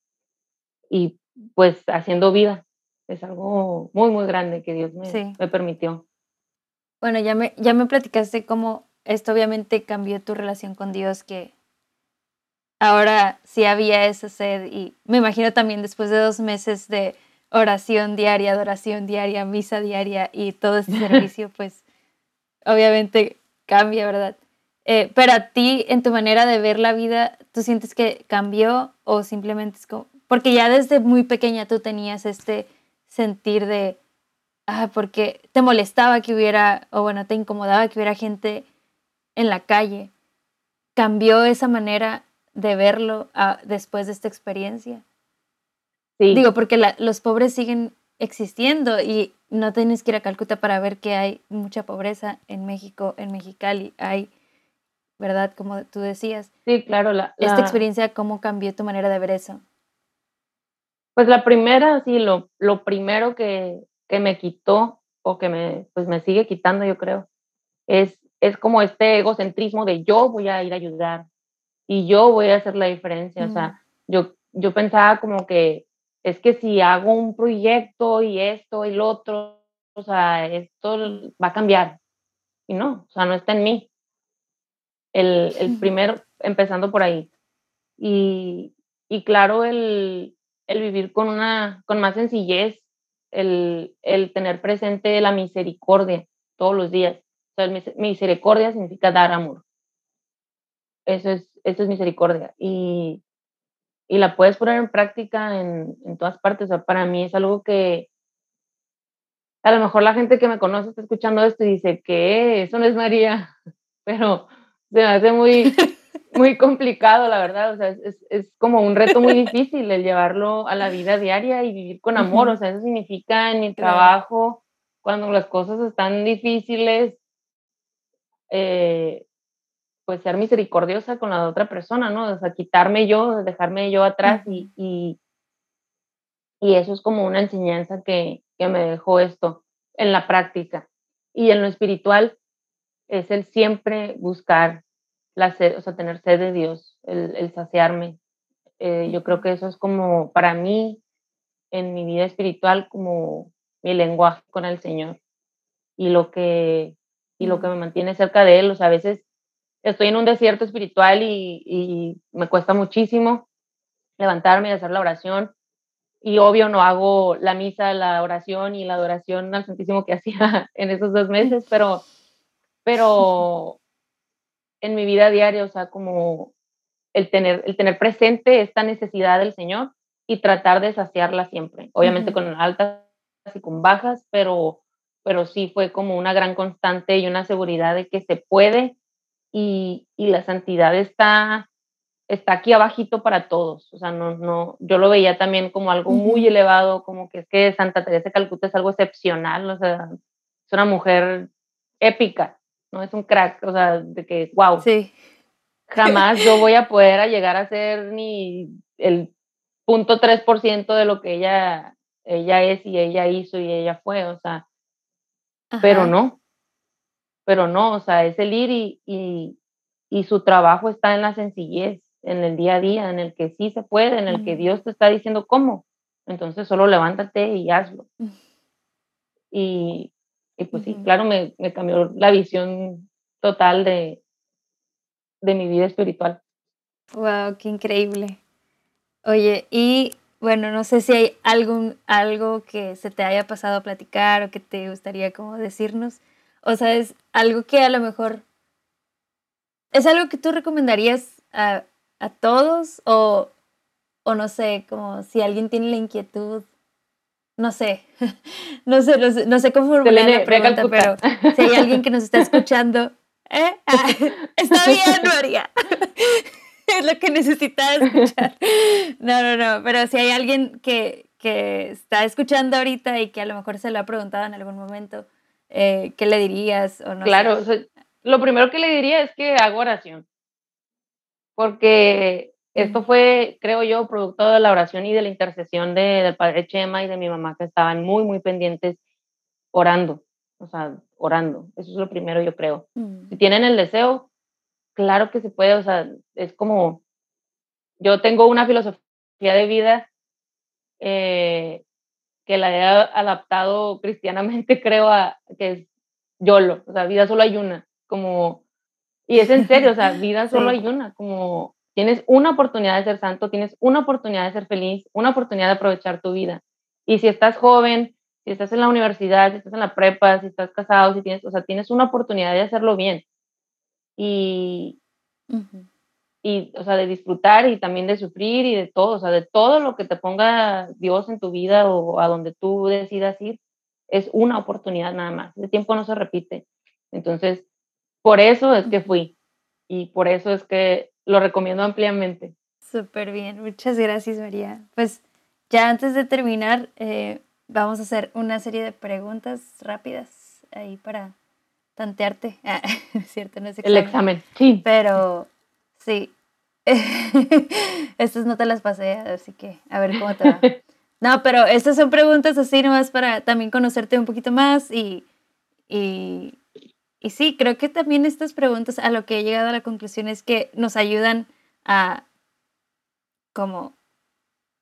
[SPEAKER 2] y, pues haciendo vida. Es algo muy, muy grande que Dios me, me permitió.
[SPEAKER 1] Bueno, ya me, ya me platicaste cómo esto obviamente cambió tu relación con Dios, que ahora sí había esa sed y me imagino también después de dos meses de oración diaria, adoración diaria, misa diaria y todo este servicio, pues obviamente cambia, ¿verdad? Eh, pero a ti, en tu manera de ver la vida, ¿tú sientes que cambió o simplemente es como... Porque ya desde muy pequeña tú tenías este sentir de, ah, porque te molestaba que hubiera, o bueno, te incomodaba que hubiera gente en la calle. ¿Cambió esa manera de verlo ah, después de esta experiencia?
[SPEAKER 2] Sí.
[SPEAKER 1] Digo, porque los pobres siguen existiendo y no tienes que ir a Calcuta para ver que hay mucha pobreza en México, en Mexicali. Hay ¿verdad? Como tú decías.
[SPEAKER 2] Sí, claro. La,
[SPEAKER 1] Esta experiencia, ¿cómo cambió tu manera de ver eso?
[SPEAKER 2] Pues la primera, sí, lo, lo primero que, que me quitó o que me, pues me sigue quitando, yo creo, es, es como este egocentrismo de yo voy a ir a ayudar y yo voy a hacer la diferencia. O sea, yo, yo pensaba como que es que si hago un proyecto y esto y lo otro, o sea, esto va a cambiar. Y no, o sea, no está en mí el, el primero, empezando por ahí. Y, y claro, el, el, vivir con, una, con más sencillez, el, el, tener presente la misericordia todos los días. O sea, misericordia significa dar amor. Eso es, eso es misericordia. Y, y la puedes poner en práctica en, en todas partes. O sea, para mí es algo que, a lo mejor la gente que me conoce está escuchando esto y dice que eso no es María, pero se me hace muy, muy complicado, la verdad. O sea, es, es, como un reto muy difícil el llevarlo a la vida diaria y vivir con amor. O sea, eso significa en mi trabajo, cuando las cosas están difíciles, eh, pues ser misericordiosa con la otra persona, ¿no? O sea, quitarme yo, dejarme yo atrás y, y, y, eso es como una enseñanza que, que me dejó esto en la práctica. Y en lo espiritual, es el siempre buscar la sed, o sea, tener sed de Dios, el, saciarme. Eh, yo creo que eso es como para mí, en mi vida espiritual, como mi lenguaje con el Señor. y lo que, y lo que me mantiene cerca de Él. O sea, a veces estoy en un desierto espiritual y, y me cuesta muchísimo levantarme y hacer la oración. Y obvio no hago la misa, la oración y la adoración al Santísimo que hacía en esos dos meses, pero, pero en mi vida diaria, o sea, como el tener, el tener presente esta necesidad del Señor y tratar de saciarla siempre, obviamente con altas y con bajas, pero, pero sí fue como una gran constante y una seguridad de que se puede y, y la santidad está, está aquí abajito para todos, o sea, no, no, yo lo veía también como algo muy elevado, como que es que Santa Teresa de Calcuta es algo excepcional, o sea, es una mujer épica, no es un crack, o sea, de que, wow.
[SPEAKER 1] Sí.
[SPEAKER 2] Jamás yo voy a poder llegar a ser ni el punto 3% de lo que ella, ella es y ella hizo y ella fue, o sea, pero no, pero no, o sea, es el ir y, y, y, su trabajo está en la sencillez, en el día a día, en el que sí se puede, en el que Dios te está diciendo cómo, entonces solo levántate y hazlo. Y, y pues sí, claro, me, me, cambió la visión total de, de mi vida espiritual.
[SPEAKER 1] Wow, qué increíble. Oye, y bueno, no sé si hay algún, algo que se te haya pasado a platicar o que te gustaría como decirnos. O sea, es algo que a lo mejor es algo que tú recomendarías a, a todos o, o no sé, como si alguien tiene la inquietud no sé, no sé, no sé, no sé cómo formular la pregunta, pero si hay alguien que nos está escuchando, ¿eh? Ah, está bien, María. es lo que necesitaba escuchar. No, no, no, pero si hay alguien que, que está escuchando ahorita y que a lo mejor se lo ha preguntado en algún momento, eh, ¿qué le dirías? O no
[SPEAKER 2] claro, lo primero que le diría es que haga oración, porque esto fue, creo yo, producto de la oración y de la intercesión de, del padre Chema y de mi mamá que estaban muy, muy pendientes orando, o sea, orando. Eso es lo primero, yo creo. Si tienen el deseo, claro que se puede, o sea, es como, yo tengo una filosofía de vida eh, que la he adaptado cristianamente, creo, a que es YOLO, o sea, vida solo hay una, como, y es en serio, o sea, vida solo hay una, como Tienes una oportunidad de ser santo, tienes una oportunidad de ser feliz, una oportunidad de aprovechar tu vida. Y si estás joven, si estás en la universidad, si estás en la prepa, si estás casado, si tienes, o sea, tienes una oportunidad de hacerlo bien. Y, y, o sea, de disfrutar y también de sufrir y de todo, o sea, de todo lo que te ponga Dios en tu vida o a donde tú decidas ir, es una oportunidad nada más. El tiempo no se repite. Entonces, por eso es que fui. Y por eso es que lo recomiendo ampliamente.
[SPEAKER 1] Súper bien, muchas gracias María. Pues ya antes de terminar, eh, vamos a hacer una serie de preguntas rápidas ahí para tantearte. Ah, cierto, no es
[SPEAKER 2] examen. El examen, sí.
[SPEAKER 1] Pero sí, estas no te las pasé, así que a ver cómo te va. No, pero estas son preguntas así nomás para también conocerte un poquito más y, y y sí, creo que también estas preguntas a lo que he llegado a la conclusión es que nos ayudan a como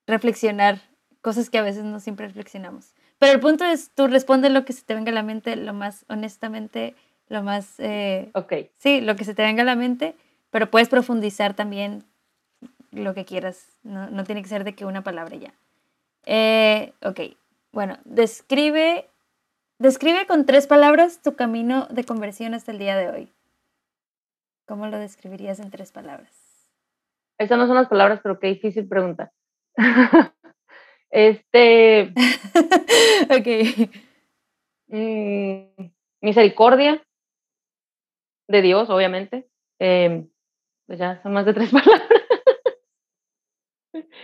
[SPEAKER 1] reflexionar cosas que a veces no siempre reflexionamos. Pero el punto es, tú respondes lo que se te venga a la mente, lo más honestamente, lo más... Eh,
[SPEAKER 2] ok.
[SPEAKER 1] Sí, lo que se te venga a la mente, pero puedes profundizar también lo que quieras. No, no tiene que ser de que una palabra ya. Eh, ok, bueno, describe Describe con tres palabras tu camino de conversión hasta el día de hoy. ¿Cómo lo describirías en tres palabras?
[SPEAKER 2] Esas no son las palabras, pero qué difícil pregunta. este.
[SPEAKER 1] ok.
[SPEAKER 2] Mm, misericordia de Dios, obviamente. Em, pues ya son más de tres palabras.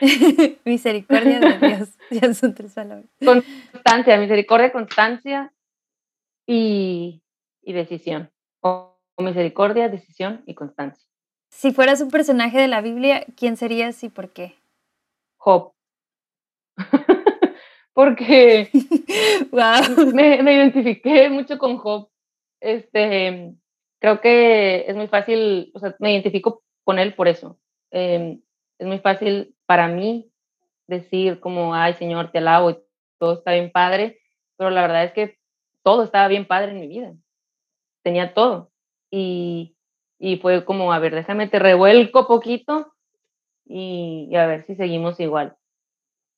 [SPEAKER 1] misericordia de Dios, ya son tres palabras.
[SPEAKER 2] Constancia, misericordia, constancia y, decisión. O, misericordia, decisión y constancia.
[SPEAKER 1] Si fueras un personaje de la Biblia, ¿quién serías y por qué?
[SPEAKER 2] Job. Porque me, me, identifiqué mucho con Job. Este, creo que es muy fácil, o sea, me identifico con él por eso. Em, es muy fácil para mí decir como, ay Señor, te alabo y todo está bien padre, pero la verdad es que todo estaba bien padre en mi vida. Tenía todo. Y, y fue como, a ver, déjame te revuelco poquito y, a ver si seguimos igual.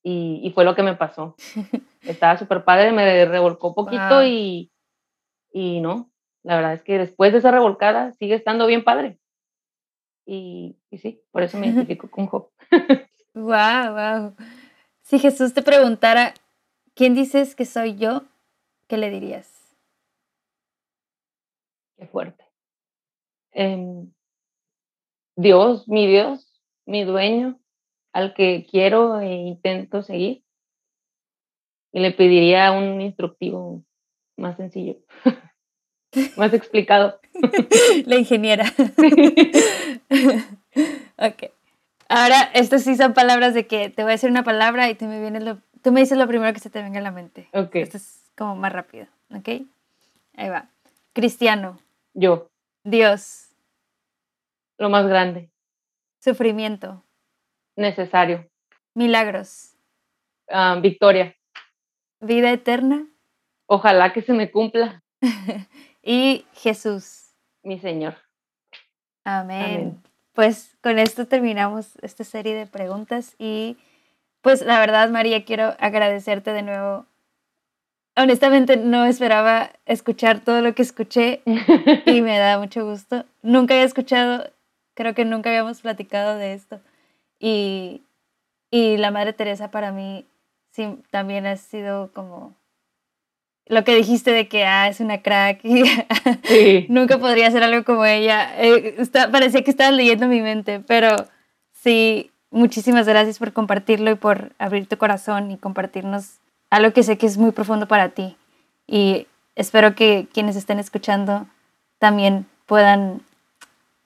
[SPEAKER 2] Y, y, fue lo que me pasó. Estaba súper padre, me revolcó poquito y, y no, la verdad es que después de esa revolcada sigue estando bien padre. Y, y sí, por eso me identifico con Job.
[SPEAKER 1] wow, wow. Si Jesús te preguntara, ¿quién dices que soy yo? ¿Qué le dirías?
[SPEAKER 2] Qué fuerte. Em, Dios, mi Dios, mi dueño, al que quiero e intento seguir. Y le pediría un instructivo más sencillo, más explicado.
[SPEAKER 1] La ingeniera. ok. Ahora, estas sí son palabras de que te voy a decir una palabra y tú me, viene lo, tú me dices lo primero que se te venga a la mente.
[SPEAKER 2] Ok.
[SPEAKER 1] Esto es como más rápido, ¿ok? Ahí va. Cristiano.
[SPEAKER 2] Yo.
[SPEAKER 1] Dios.
[SPEAKER 2] Lo más grande.
[SPEAKER 1] Sufrimiento.
[SPEAKER 2] Necesario.
[SPEAKER 1] Milagros.
[SPEAKER 2] Ah, victoria.
[SPEAKER 1] Vida eterna.
[SPEAKER 2] Ojalá que se me cumpla.
[SPEAKER 1] Y Jesús.
[SPEAKER 2] Mi Señor.
[SPEAKER 1] Amén. Pues con esto terminamos esta serie de preguntas y pues la verdad María quiero agradecerte de nuevo. Honestamente no esperaba escuchar todo lo que escuché y me da mucho gusto. Nunca había escuchado, creo que nunca habíamos platicado de esto. Y, y la Madre Teresa para mí sí, también ha sido como lo que dijiste de que ah, es una crack y nunca podría hacer algo como ella. Eh, está, parecía que estabas leyendo mi mente, pero sí, muchísimas gracias por compartirlo y por abrir tu corazón y compartirnos algo que sé que es muy profundo para ti. Y espero que quienes estén escuchando también puedan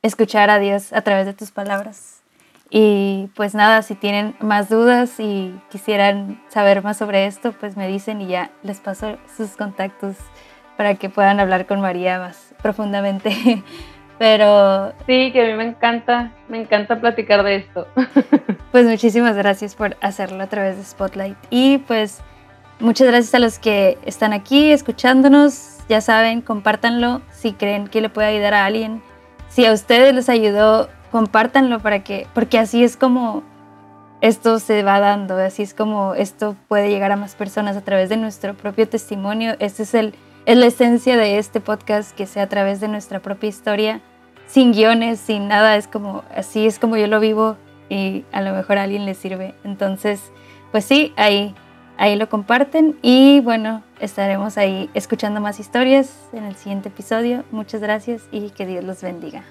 [SPEAKER 1] escuchar a Dios a través de tus palabras. Y pues nada, si tienen más dudas y quisieran saber más sobre esto, pues me dicen y ya les paso sus contactos para que puedan hablar con María más profundamente. Pero...
[SPEAKER 2] Sí, que a mí me encanta, me encanta platicar de esto.
[SPEAKER 1] Pues muchísimas gracias por hacerlo a través de Spotlight. Y pues muchas gracias a los que están aquí escuchándonos. Ya saben, compártanlo si creen que le puede ayudar a alguien. Si a ustedes les ayudó compártanlo para que, porque así es como esto se va dando, así es como esto puede llegar a más personas a través de nuestro propio testimonio. Este es, el, es la esencia de este podcast, que sea a través de nuestra propia historia, sin guiones, sin nada, es como, así es como yo lo vivo y a lo mejor a alguien le sirve. Entonces, pues sí, ahí, ahí lo comparten y bueno, estaremos ahí escuchando más historias en el siguiente episodio. Muchas gracias y que Dios los bendiga.